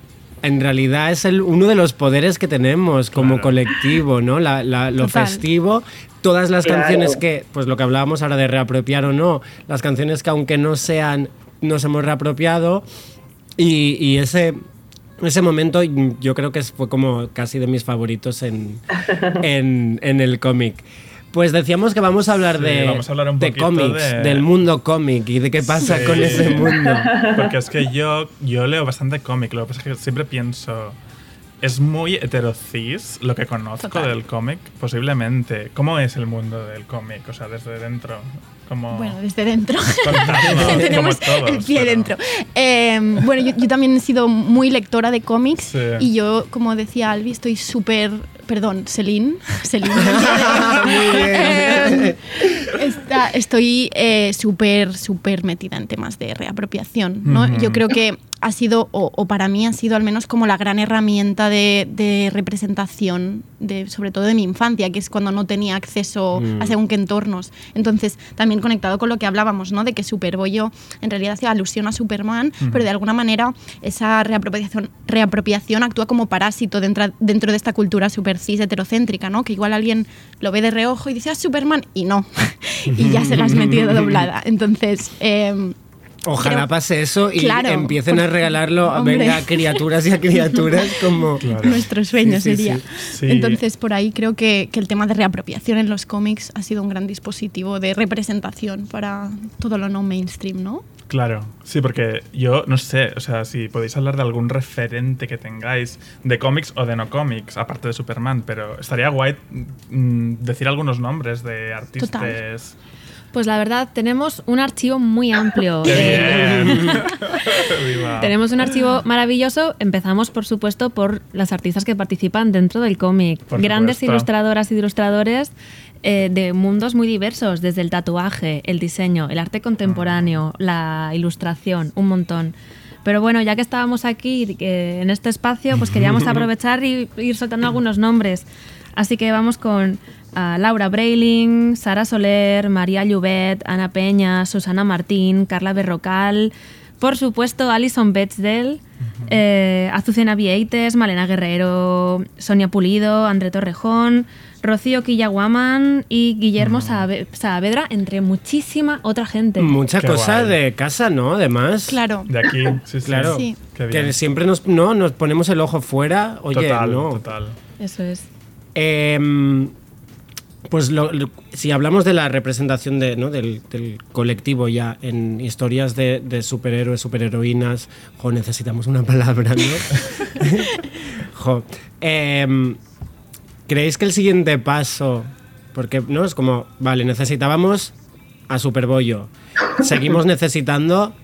en realidad es el, uno de los poderes que tenemos como Claro. colectivo, ¿no? La- la- lo Total. festivo, todas las Claro. canciones que, pues lo que hablábamos ahora de reapropiar o no, las canciones que aunque no sean, nos hemos reapropiado y, y ese... Ese momento yo creo que fue como casi de mis favoritos en, en, en el cómic. Pues decíamos que vamos a hablar Sí, de, vamos a hablar un de poquito cómics, de- del mundo cómic y de qué pasa Sí. con ese mundo. Porque es que yo, yo leo bastante cómic, lo que pasa es que siempre pienso, es muy heterocis lo que conozco Total. del cómic, posiblemente. ¿Cómo es el mundo del cómic? O sea, desde dentro. Como Bueno, desde dentro. Tenemos todos, el pie pero- dentro. Eh, bueno, yo, yo también he sido muy lectora de cómics Sí. y yo, como decía Albi, estoy súper. Perdón, Celine. Celine. Eh, está- estoy eh, súper, súper metida en temas de reapropiación. ¿no? Yo creo que ha sido, o, o para mí ha sido al menos como la gran herramienta de, de representación, de, sobre todo de mi infancia, que es cuando no tenía acceso Mm. a según qué entornos. Entonces, también conectado con lo que hablábamos, ¿no? De que Superbollo en realidad hacía alusión a Superman, pero de alguna manera esa reapropiación, reapropiación actúa como parásito dentro, dentro de esta cultura super cis heterocéntrica, ¿no? Que igual alguien lo ve de reojo y dice, ah, Superman, y no. y ya se la has metido doblada. Entonces, em, Ojalá pase eso y Claro, empiecen a por- regalarlo a, hombre. venga, a criaturas y a criaturas como... nuestro sueño Sí, sería. sí. Sí. Entonces, por ahí creo que, que el tema de reapropiación en los cómics ha sido un gran dispositivo de representación para todo lo no mainstream, ¿no? Claro, sí, porque yo no sé, o sea, si podéis hablar de algún referente que tengáis de cómics o de no cómics, aparte de Superman, pero estaría guay mm, decir algunos nombres de artistas. Pues la verdad, tenemos un archivo muy amplio. ¡Qué Eh. Tenemos un archivo maravilloso. Empezamos, por supuesto, por las artistas que participan dentro del cómic. Grandes supuesto. ilustradoras y ilustradores eh, de mundos muy diversos, desde el tatuaje, el diseño, el arte contemporáneo, la ilustración, un montón. Pero bueno, ya que estábamos aquí eh, en este espacio, pues queríamos aprovechar y ir soltando algunos nombres. Así que vamos con ah, Laura Breiling, Sara Soler, María Llubet, Ana Peña, Susana Martín, Carla Berrocal, por supuesto Alison Bechdel, eh, Azucena Vieites, Malena Guerrero, Sonia Pulido, André Torrejón, Rocío Quillaguaman y Guillermo Saave- Saavedra, entre muchísima otra gente. Mucha Qué cosa guay. de casa, ¿no? Además. Claro. De aquí, sí, sí. Claro. Sí. Que siempre nos, no, nos ponemos el ojo fuera. Oye, total, no. total. Eso es. Em, pues lo- lo- si hablamos de la representación de, ¿no? del, del colectivo ya en historias de, de superhéroes, superheroínas, jo, necesitamos una palabra, ¿no? jo, em, ¿Creéis que el siguiente paso, porque no es como, vale, necesitábamos a Superbollo, seguimos necesitando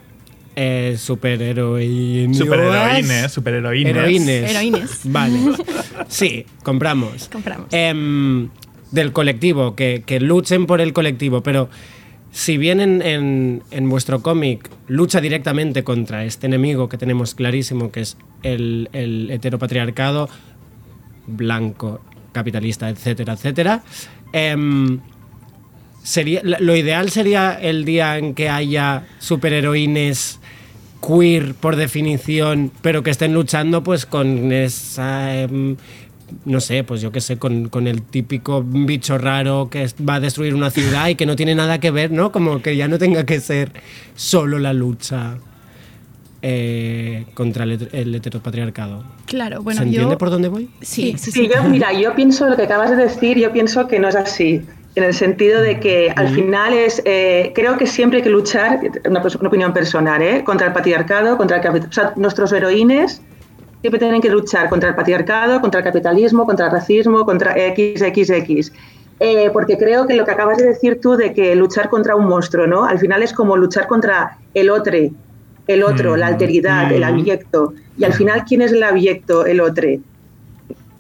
eh, superheroínas. Superheroínes, superheroínas. Heroínes. Heroínes. Vale. Sí, compramos. Compramos. Em, del colectivo, que, que luchen por el colectivo, pero si bien en, en- vuestro cómic lucha directamente contra este enemigo que tenemos clarísimo, que es el, el heteropatriarcado blanco, capitalista, etcétera, etcétera, em, sería, lo ideal sería el día en que haya superheroínes queer por definición, pero que estén luchando pues con esa... em, no sé, pues yo qué sé, con, con el típico bicho raro que va a destruir una ciudad y que no tiene nada que ver, ¿no? Como que ya no tenga que ser solo la lucha eh, contra el, het- el heteropatriarcado. Claro, bueno, ¿Se entiende yo... por dónde voy? Sí, sí, Sí, sí. yo, mira, yo pienso lo que acabas de decir, yo pienso que no es así. En el sentido de que al final es, eh, creo que siempre hay que luchar, una, opinión personal, ¿eh? contra el patriarcado, contra el capital. O sea, nuestros heroínes siempre tienen que luchar contra el patriarcado, contra el capitalismo, contra el racismo, contra XXX. Eh, porque creo que lo que acabas de decir tú de que luchar contra un monstruo, ¿no? Al final es como luchar contra el otro, el otro, la alteridad, el Mm. abyecto. Y al final, ¿quién es el abyecto, el otro?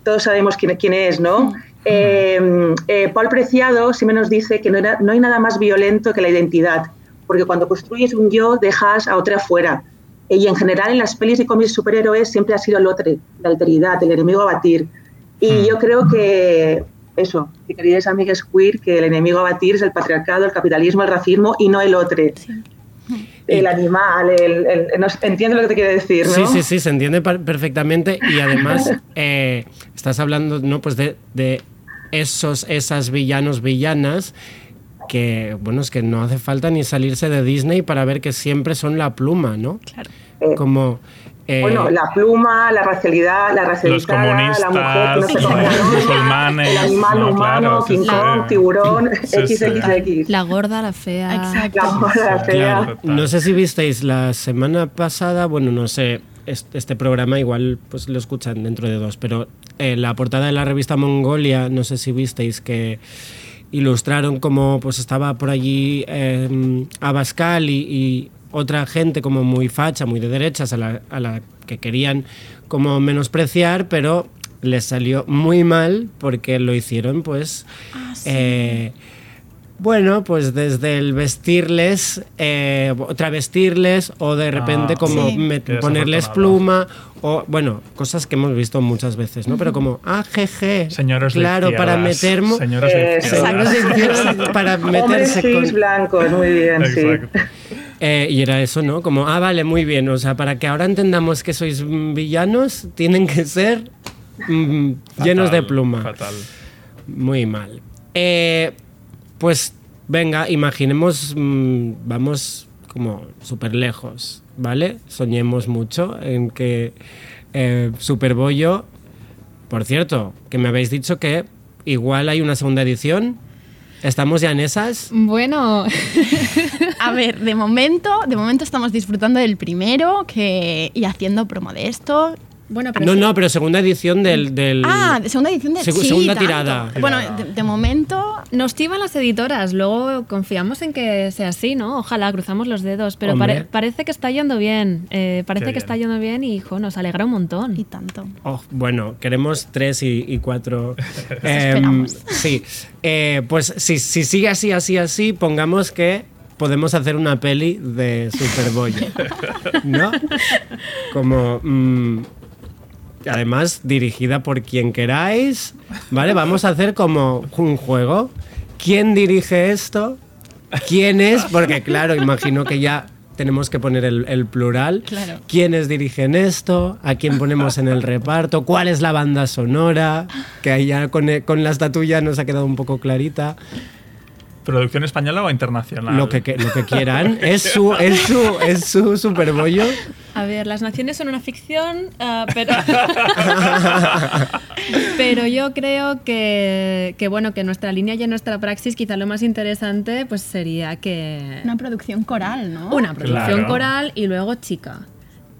todos sabemos quién, quién es, ¿no? Eh, eh, Paul Preciado siempre nos dice que no, era- no hay nada más violento que la identidad, porque cuando construyes un yo dejas a otro afuera. Y en general en las pelis y cómics superhéroes siempre ha sido el otro, la alteridad, el enemigo a batir. Y yo creo que eso, que queridos amigos queer, que el enemigo a batir es el patriarcado, el capitalismo, el racismo y no el otro. El animal, el, el- sé, entiendo lo que te quiero decir, ¿no? Sí, sí, sí, se entiende perfectamente y además eh, estás hablando ¿no? pues de, de esos, esas villanos, villanas que, bueno, es que no hace falta ni salirse de Disney para ver que siempre son la pluma, ¿no? Claro. Eh, Como... eh, Bueno, la pluma, la racialidad, la racializada, Los la mujer no la los musulmanes, el animal no, humano, claro, King sí. Kong, tiburón, Sí, sí. XXX. La gorda, la fea. Exacto. La mala, fea. Claro, no sé si visteis la semana pasada, bueno, no sé, est- este programa igual pues lo escuchan dentro de dos, pero eh, la portada de la revista Mongolia, no sé si visteis que ilustraron como pues estaba por allí eh, Abascal y, y otra gente como muy facha, muy de derechas, a la, a la que querían como menospreciar, pero les salió muy mal porque lo hicieron pues... eh, Bueno, pues desde el vestirles, eh, travestirles o de repente Ah, como Sí. met- Qué ponerles pluma o bueno, cosas que hemos visto muchas veces, ¿no? Pero como, ah, jeje, Señoros de claro, para izquierdas, meter Señoros de Eh, izquierdas para meterse con blancos, muy bien, sí. Eh, y era eso, ¿no? Como, ah, vale, muy bien. O sea, para que ahora entendamos que sois villanos, tienen que ser mm, llenos de pluma. Fatal. Muy mal. Eh, pues venga, imaginemos, mm, vamos como súper lejos, ¿vale? Soñemos mucho en que eh, Superbollo, por cierto, que me habéis dicho que igual hay una segunda edición. ¿Estamos ya en esas? Bueno, A ver, de momento, de momento estamos disfrutando del primero que, y haciendo promo de esto. Bueno, pero No, sí. no, pero segunda edición del... del- Ah, segunda edición de Segu- sí, segunda tanto. tirada. Bueno, de, de momento Nos tiban las editoras, luego confiamos en que sea así, ¿no? Ojalá, cruzamos los dedos, pero pare- parece que está yendo bien, eh, parece Qué que bien. está yendo bien y, hijo, nos alegra un montón. y tanto. Oh, bueno, queremos tres y, y cuatro. Em, esperamos. sí, Eh, pues si, si sigue así, así, así, pongamos que podemos hacer una peli de Superbollo. ¿No? Como. mm, además, dirigida por quien queráis. ¿Vale? Vamos a hacer como un juego. ¿Quién dirige esto? ¿Quién es? Porque, claro, imagino que ya tenemos que poner el, el plural. Claro. ¿Quiénes dirigen esto? ¿A quién ponemos en el reparto? ¿Cuál es la banda sonora? Que ahí ya con, con la estatuilla nos ha quedado un poco clarita. ¿Producción española o internacional? Lo que, que- lo que quieran. Es su, es su, es su superbollo. A ver, las naciones son una ficción, ah, pero, pero yo creo que, que, bueno, que nuestra línea y en nuestra praxis quizá lo más interesante pues sería que Una producción coral, ¿no? una producción Claro. coral y luego chica.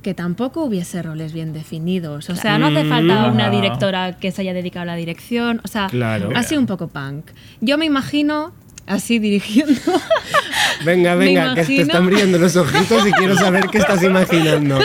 Que tampoco hubiese roles bien definidos. O sea, no hace falta una directora que se haya dedicado a la dirección. O sea, Claro. así un poco punk. Yo me imagino así dirigiendo. Venga, venga, que te están brillando los ojitos y quiero saber qué estás imaginando.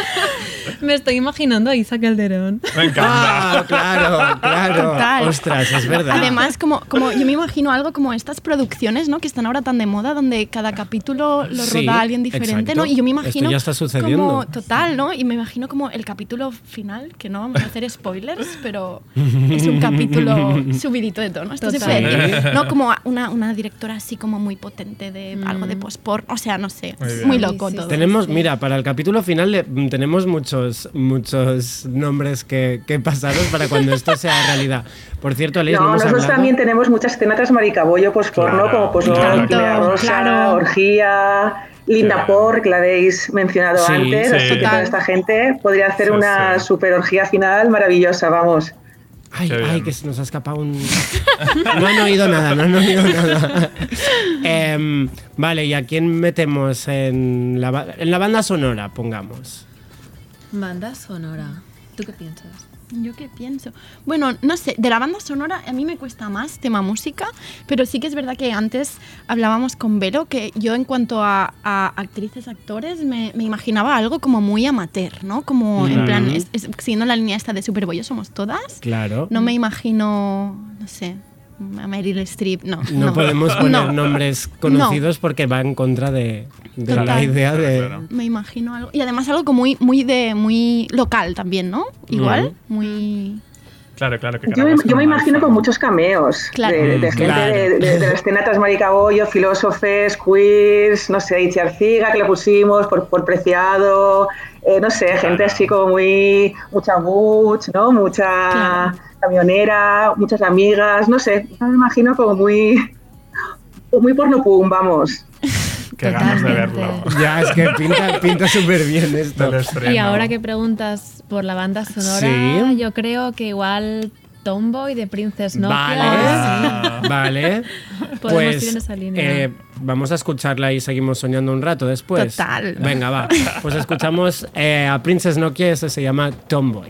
me estoy imaginando a Isa Calderón. Me encanta. Ah, claro, claro. Total. Ostras, es verdad. Además, como, como yo me imagino algo como estas producciones, ¿no? Que están ahora tan de moda, donde cada capítulo lo Sí, roda alguien diferente, exacto. ¿no? Y yo me Esto imagino ya está sucediendo. como total, ¿no? Y me imagino como el capítulo final, que no vamos a hacer spoilers, pero es un capítulo subidito de tono. Esto se puede decir, ¿no? Como una, una directora así como muy potente de algo Mm. de post-porn, o sea, no sé, Muy loco sí, todo. Tenemos, sí. mira, para el capítulo final le- mm, tenemos muchos, muchos nombres que, que pasaros para cuando esto sea realidad. Por cierto, Alice, no, No, hemos nosotros hablado. también tenemos muchas escenas tras maricabollo Claro, como pues claro. Rosa, Claro. Orgía, Linda Claro. Por, que la habéis mencionado Sí, antes, sí. así que toda esta gente podría hacer Sí, una sí. super orgía final maravillosa, vamos. Ay, ay, que se nos ha escapado un. No han oído nada, no han oído nada. Em, vale, ¿y a quién metemos en la, en la banda sonora? Pongamos. Banda sonora. ¿Tú qué piensas? ¿Yo qué pienso? Bueno, no sé, de la banda sonora a mí me cuesta más tema música, pero sí que es verdad que antes hablábamos con Vero que yo en cuanto a, a actrices, actores, me, me imaginaba algo como muy amateur, ¿no? Como en plan, es- es- siguiendo la línea esta de Superboyo somos todas, Claro. no me imagino, no sé, a Meryl Streep, no. No, podemos poner No. nombres conocidos porque va en contra de, de la idea de. Me imagino algo. Y además algo como muy, muy, de, muy local también, ¿no? Igual, muy... Claro, claro. Que Yo me, yo me imagino con muchos cameos Claro. de, de Mm, gente claro. de, de- de la escena tras maricabollo, filósofes, queers, no sé, Itziarciga que le pusimos por, por preciado, eh, no sé, gente así como muy, mucha butch, ¿no? Mucha Claro. Camionera, muchas amigas, no sé, yo me imagino como muy, muy porno pum, vamos. Qué ganas de Totalmente. verlo. Ya, es que pinta, pinta súper bien esto. Y ahora que preguntas por la banda sonora, Sí. yo creo que igual Tomboy de Princess Nokia. Vale, Ah. vale. Podemos Pues ir en esa línea. eh, vamos a escucharla y seguimos soñando un rato después. Total. Venga, va. Pues escuchamos eh, a Princess Nokia, ese se llama Tomboy.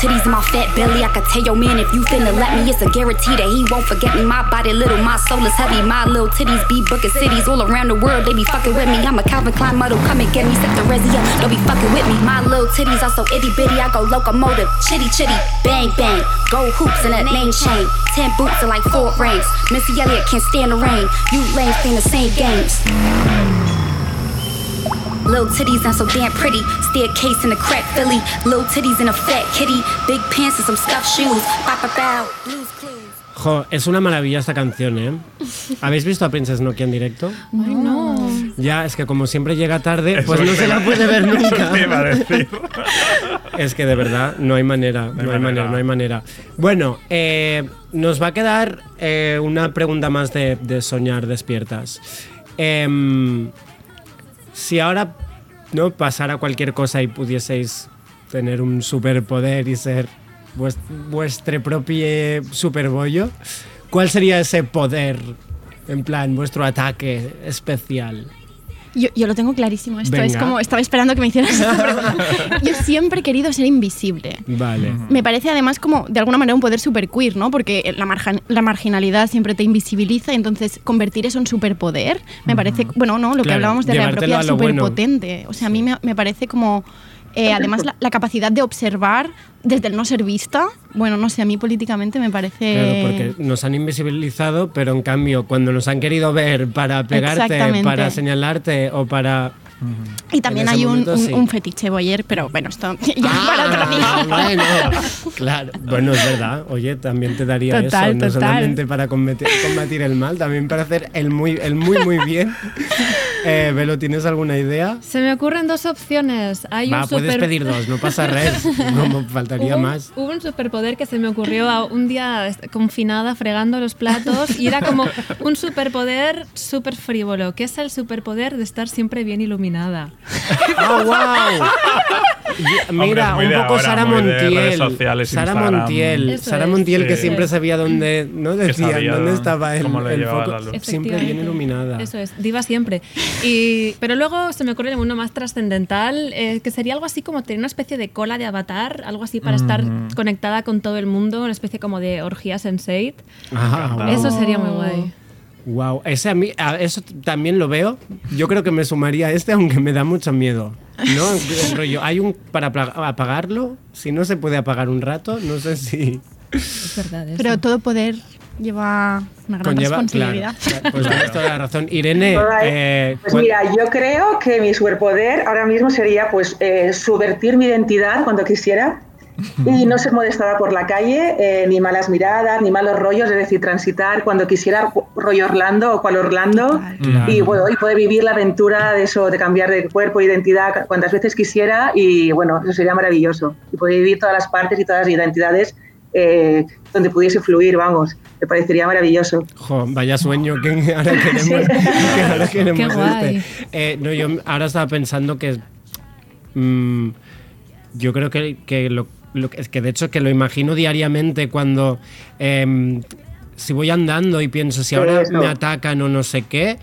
titties my fat belly, I could tell your man if you finna let me, it's a guarantee that he won't forget me. My body little, my soul is heavy. My little titties be booking cities all around the world. They be fucking with me. I'm a Calvin Klein model, come and get me. Set the resi up, don't be fucking with me. My little titties are so itty bitty, I go locomotive, chitty chitty, bang bang. Gold hoops and a name chain. Ten boots are like four rings. Missy Elliott can't stand the rain. You lames playing the same games. Little titties not so damn pretty. Staircase in a crack Philly. Little titties in a fat kitty. Big pants and some scuffed shoes. Pop up out. Blues clues. Jo, es una maravilla esta canción, ¿eh? ¿Habéis visto a Princess Nokia en directo? Ay, no. Ya, es que como siempre llega tarde, Eso pues no es se la puede ver Eso nunca. te iba a decir. Es que de verdad no hay manera, no hay manera, no hay manera. Bueno, eh, nos va a quedar eh, una pregunta más de, de soñar despiertas. Em, si ahora no pasara cualquier cosa y pudieseis tener un superpoder y ser vues- vuestro propio superbollo, ¿cuál sería ese poder? En plan, vuestro ataque especial. Yo, yo lo tengo clarísimo. Esto es como. Estaba esperando que me hicieras esta pregunta. Yo siempre he querido ser invisible. Vale. Me parece además como de alguna manera un poder super queer, ¿no? Porque la, marjan- la marginalidad siempre te invisibiliza, entonces convertir eso en superpoder me parece, bueno, no, lo que hablábamos de llevártelo reapropiar a lo bueno. superpotente. O sea, a mí me, me parece como, eh, además, la, la capacidad de observar desde el no ser vista. Bueno, no sé, a mí políticamente me parece... Claro, porque nos han invisibilizado, pero en cambio, cuando nos han querido ver para pegarte, para señalarte o para. Y también hay un, momento, un- sí. un fetiche boyer, pero bueno, esto ya para otro día. Ah, bueno, claro. Bueno, es verdad. Oye, también te daría Total, eso, no total. solamente para combatir, combatir el mal, también para hacer el muy, el muy, muy bien. Eh, Velo, ¿tienes alguna idea? Se me ocurren dos opciones. Hay Va, un puedes super- pedir dos, no pasa res. No me faltaría Hubo más. Hubo un superpoder que se me ocurrió a- un día confinada fregando los platos y era como un superpoder súper frívolo, que es el superpoder de estar siempre bien iluminada. ¡Ah, wow! Mira, Hombre, un poco ahora, Sara Montiel. sociales, Sara Instagram. Montiel. Eso Sara es. Montiel que siempre sabía dónde, ¿no? Decían sabía dónde estaba el, el foco. Siempre bien iluminada. Eso es, diva siempre. Y, pero luego se me ocurre uno más trascendental, eh, que sería algo así como tener una especie de cola de avatar, algo así para estar conectada con todo el mundo, una especie como de orgía sensate. Ah, wow. Eso sería muy guay. Wow, ese a mí, a eso también lo veo. Yo creo que me sumaría a este, aunque me da mucho miedo. ¿No? El rollo, hay un para apagarlo. Si no se puede apagar un rato, no sé si Es verdad. eso. Pero todo poder lleva una gran conlleva. responsabilidad. Claro, pues tienes toda la razón. Irene, Alright. eh, Pues ¿cuál- mira, yo creo que mi superpoder ahora mismo sería pues eh, subvertir mi identidad cuando quisiera y no ser molestada por la calle, eh, ni malas miradas, ni malos rollos, es decir, transitar cuando quisiera rollo Orlando o cual Orlando Claro. y bueno, y poder vivir la aventura de eso, de cambiar de cuerpo, de identidad cuantas veces quisiera y bueno, eso sería maravilloso y poder vivir todas las partes y todas las identidades eh, donde pudiese fluir, vamos, me parecería maravilloso. Jo, vaya sueño que ahora queremos, que ahora queremos Qué guay. este. Eh, no, yo ahora estaba pensando que mm, yo creo que, que lo, es que de hecho que lo imagino diariamente cuando em, si voy andando y pienso si ahora Eso. me atacan o no sé qué,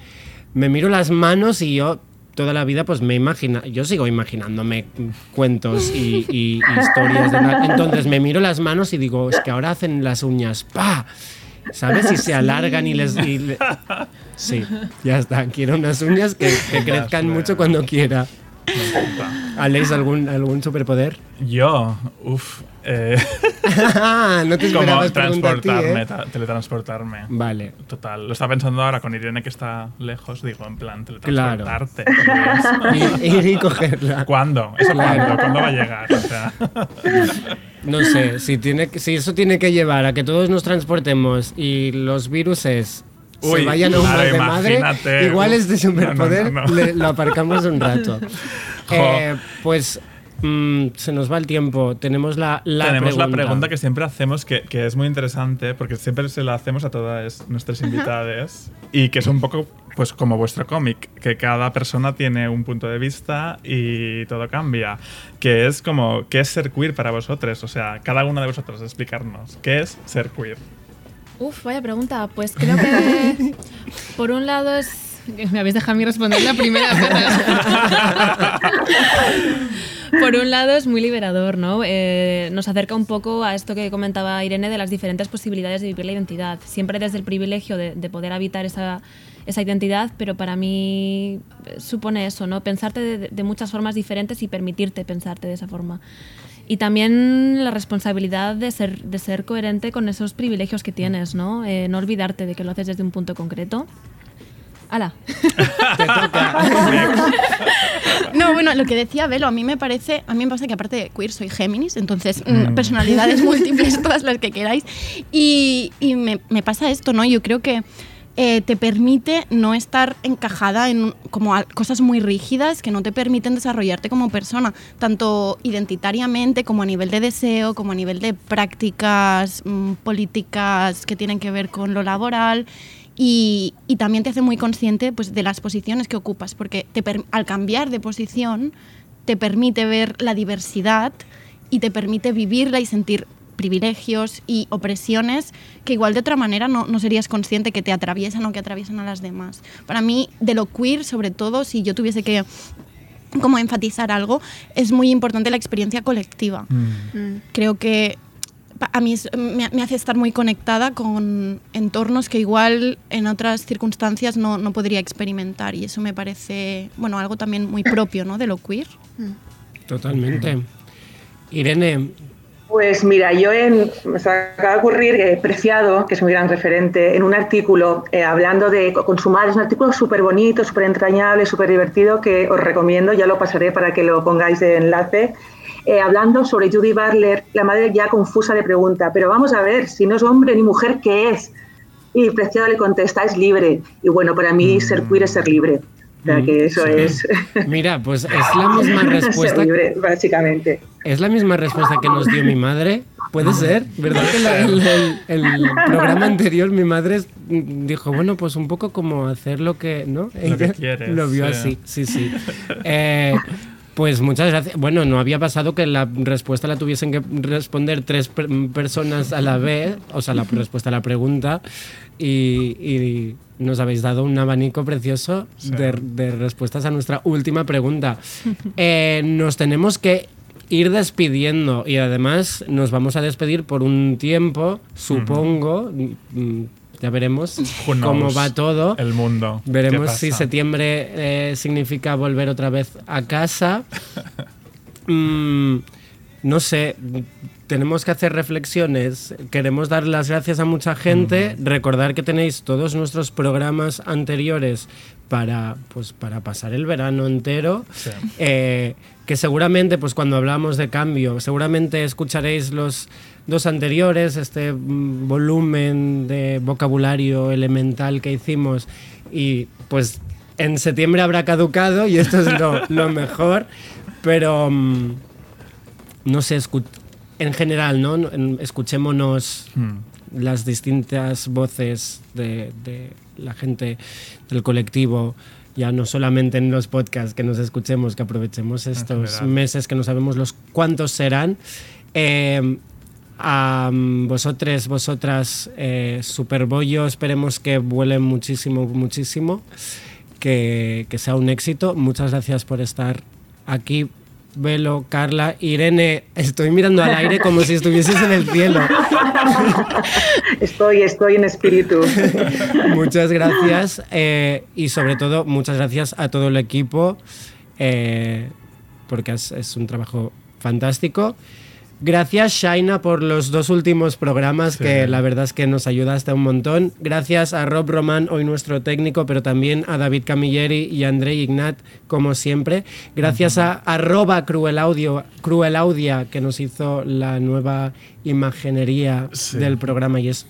me miro las manos y yo toda la vida pues me imagina, yo sigo imaginándome cuentos y, y historias de una- entonces me miro las manos y digo, es que ahora hacen las uñas, ¡pa! ¿Sabes? Y se alargan y les... y le- Sí, ya está. Quiero unas uñas que, que crezcan mucho cuando quiera. Me encanta. ¿Aleix algún, algún superpoder? Yo, uff, eh, no te como ti, transportarme, ¿eh? ta- teletransportarme. Vale. Total, lo estaba pensando ahora con Irene que está lejos, digo, en plan, Claro. teletransportarte. Ir y cogerla. ¿Cuándo? ¿Eso Claro. cuándo? ¿Cuándo va a llegar? O sea, No sé, si, tiene, si eso tiene que llevar a que todos nos transportemos y los viruses se Uy, vayan aún claro, más de madre, igual este no, superpoder no, no. le- lo aparcamos un rato. Eh, pues mm, se nos va el tiempo. Tenemos la, la Tenemos pregunta. la pregunta que siempre hacemos, que, que es muy interesante, porque siempre se la hacemos a todas nuestras invitadas, y que es un poco pues como vuestro cómic, que cada persona tiene un punto de vista y todo cambia. Que es como, ¿qué es ser queer para vosotros? O sea, cada uno de vosotros explicarnos, ¿qué es ser queer? Uf, vaya pregunta. Pues creo que por un lado es. Me habéis dejado a mí responder la primera. Por un lado es muy liberador, ¿no? Eh, nos acerca un poco a esto que comentaba Irene de las diferentes posibilidades de vivir la identidad. Siempre desde el privilegio de, de poder habitar esa, esa identidad, pero para mí eh, supone eso, ¿no? Pensarte de, de muchas formas diferentes y permitirte pensarte de esa forma. Y también la responsabilidad de ser, de ser coherente con esos privilegios que tienes, ¿no? Eh, no olvidarte de que lo haces desde un punto concreto. ¡Hala! No, bueno, lo que decía Velo, a mí me parece, a mí me pasa que aparte de queer soy Géminis, entonces mm, personalidades múltiples, todas las que queráis, y, y me, me pasa esto, ¿no? Yo creo que eh, te permite no estar encajada en como cosas muy rígidas que no te permiten desarrollarte como persona, tanto identitariamente como a nivel de deseo, como a nivel de prácticas mm, políticas que tienen que ver con lo laboral. Y, y también te hace muy consciente pues, de las posiciones que ocupas, porque te al cambiar de posición te permite ver la diversidad y te permite vivirla y sentir privilegios y opresiones que igual de otra manera no, no serías consciente que te atraviesan o que atraviesan a las demás. Para mí, de lo queer, sobre todo, si yo tuviese que como enfatizar algo, es muy importante la experiencia colectiva. Creo que a mí es- me, me hace estar muy conectada con entornos que igual en otras circunstancias no, no podría experimentar y eso me parece, bueno, algo también muy propio, ¿no? De lo queer. Totalmente. Irene, Pues mira, yo en, me acaba de ocurrir que Preciado, que es mi gran referente, en un artículo eh, hablando de consumar, es un artículo súper bonito, súper entrañable, súper divertido, que os recomiendo, ya lo pasaré para que lo pongáis de enlace, eh, hablando sobre Judy Barler, la madre ya confusa le pregunta, pero vamos a ver, si no es hombre ni mujer, ¿qué es? Y Preciado le contesta, es libre. Y bueno, para mí ser queer es ser libre. O sea que eso es mira, pues es la misma respuesta. libre, básicamente. Es la misma respuesta que nos dio mi madre. Puede ser, ¿verdad? Que la- el, el- el programa anterior mi madre dijo, bueno, pues un poco como hacer lo que, ¿no? Lo que Ella quieres, Lo vio sí. así, sí, sí. Eh, pues muchas gracias. Bueno, no había pasado que la respuesta la tuviesen que responder tres per- personas a la vez, o sea, la respuesta a la pregunta, y, y nos habéis dado un abanico precioso de, de respuestas a nuestra última pregunta. Eh, nos tenemos que ir despidiendo y además nos vamos a despedir por un tiempo, supongo. mm, Ya veremos Who cómo va todo. El mundo. ¿Qué Veremos si septiembre eh, significa volver otra vez a casa. Mm, no sé, tenemos que hacer reflexiones. Queremos dar las gracias a mucha gente. Recordar que tenéis todos nuestros programas anteriores para, pues, para pasar el verano entero. Sí. Eh, que seguramente, pues cuando hablamos de cambio, seguramente escucharéis los dos anteriores, este volumen de vocabulario elemental que hicimos y pues en septiembre habrá caducado y esto es lo, lo mejor, pero mm, no sé, en general, ¿no? Escuchémonos Mm. las distintas voces de, de la gente del colectivo, ya no solamente en los podcasts que nos escuchemos, que aprovechemos estos meses que no sabemos los cuántos serán. Eh, a vosotros, vosotras, eh, Superbollo, esperemos que vuelen muchísimo, muchísimo, que, que sea un éxito. Muchas gracias por estar aquí. Velo, Carla, Irene, estoy mirando al aire como si estuvieses en el cielo. Estoy, estoy en espíritu. Muchas gracias eh, y sobre todo muchas gracias a todo el equipo eh, porque es, es un trabajo fantástico. Gracias Shaina por los dos últimos programas Sí. que la verdad es que nos ayudaste un montón. Gracias a Rob Román, hoy nuestro técnico, pero también a David Camilleri y a Andrei Ignat, como siempre. Gracias a arroba Cruel Audio, Cruel Audia, que nos hizo la nueva imaginería Sí. del programa y es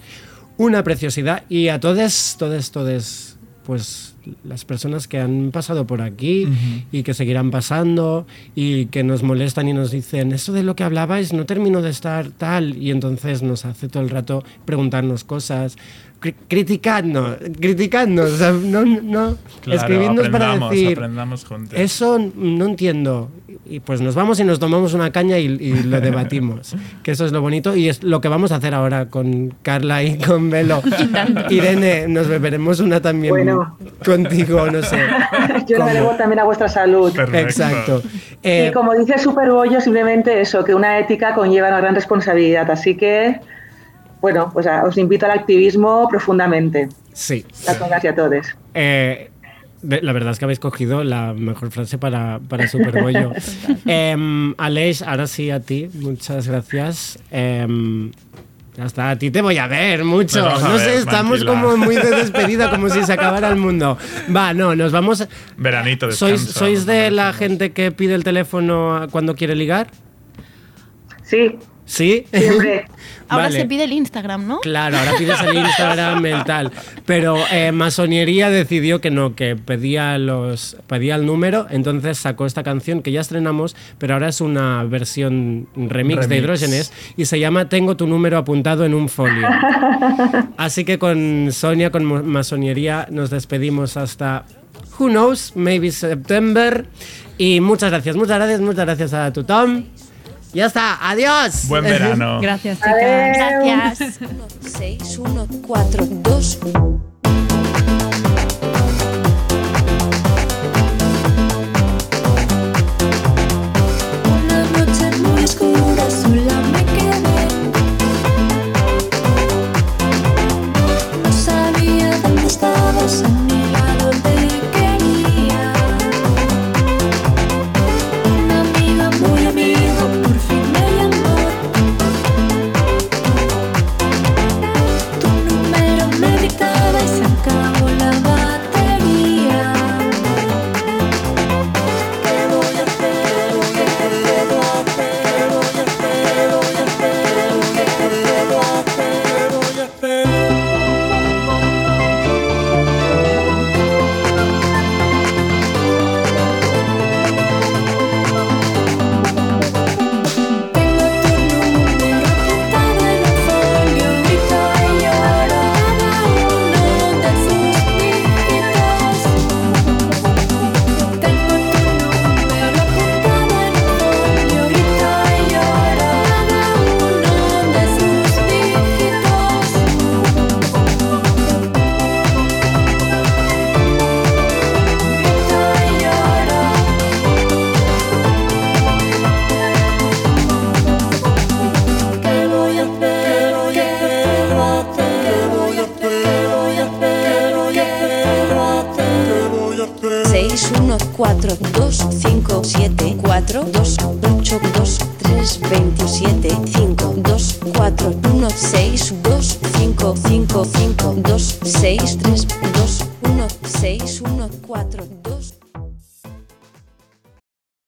una preciosidad. Y a todos, todos, todos pues las personas que han pasado por aquí y que seguirán pasando y que nos molestan y nos dicen, eso de lo que hablabais no termino de estar tal y entonces nos hace todo el rato preguntarnos cosas, cri- criticadnos, criticadnos, o sea, no, no, Claro, escribidnos para aprendamos, decir, aprendamos juntos. eso no entiendo. Y pues nos vamos y nos tomamos una caña y, y lo debatimos. que eso es lo bonito y es lo que vamos a hacer ahora con Carla y con Velo. Irene, nos beberemos una también Bueno. contigo, no sé. Yo ¿Cómo? le debo también a vuestra salud. Exacto. Eh, y como dice Superbollo, simplemente eso, que una ética conlleva una gran responsabilidad. Así que, bueno, pues a- os invito al activismo profundamente. sí. A todas y a todos. Eh, la verdad es que habéis cogido la mejor frase para, para Superbollo. Em, Aleix, ahora sí a ti, muchas gracias. Em, ya está, a ti te voy a ver mucho. A No ver, sé, estamos tranquila. como muy de despedida, como si se acabara el mundo. Va, no, nos vamos. Veranito, ¿Sois, descanso. ¿Sois de la gente que pide el teléfono cuando quiere ligar? Sí. ¿Sí? Siempre. Ahora Vale. se pide el Instagram, ¿no? Claro, ahora pides el Instagram, el tal. Pero eh, Masonería decidió que no, que pedía, los, pedía el número, entonces sacó esta canción que ya estrenamos, pero ahora es una versión remix, de. Hidrógenes y se llama Tengo tu número apuntado en un folio. Así que con Sonia, con Masonería, nos despedimos hasta Who knows, maybe September. Y muchas gracias, muchas gracias, muchas gracias a tu Tom. Ya está, adiós. Buen verano. Gracias, chicas. Gracias. 6, 1, 4, 2.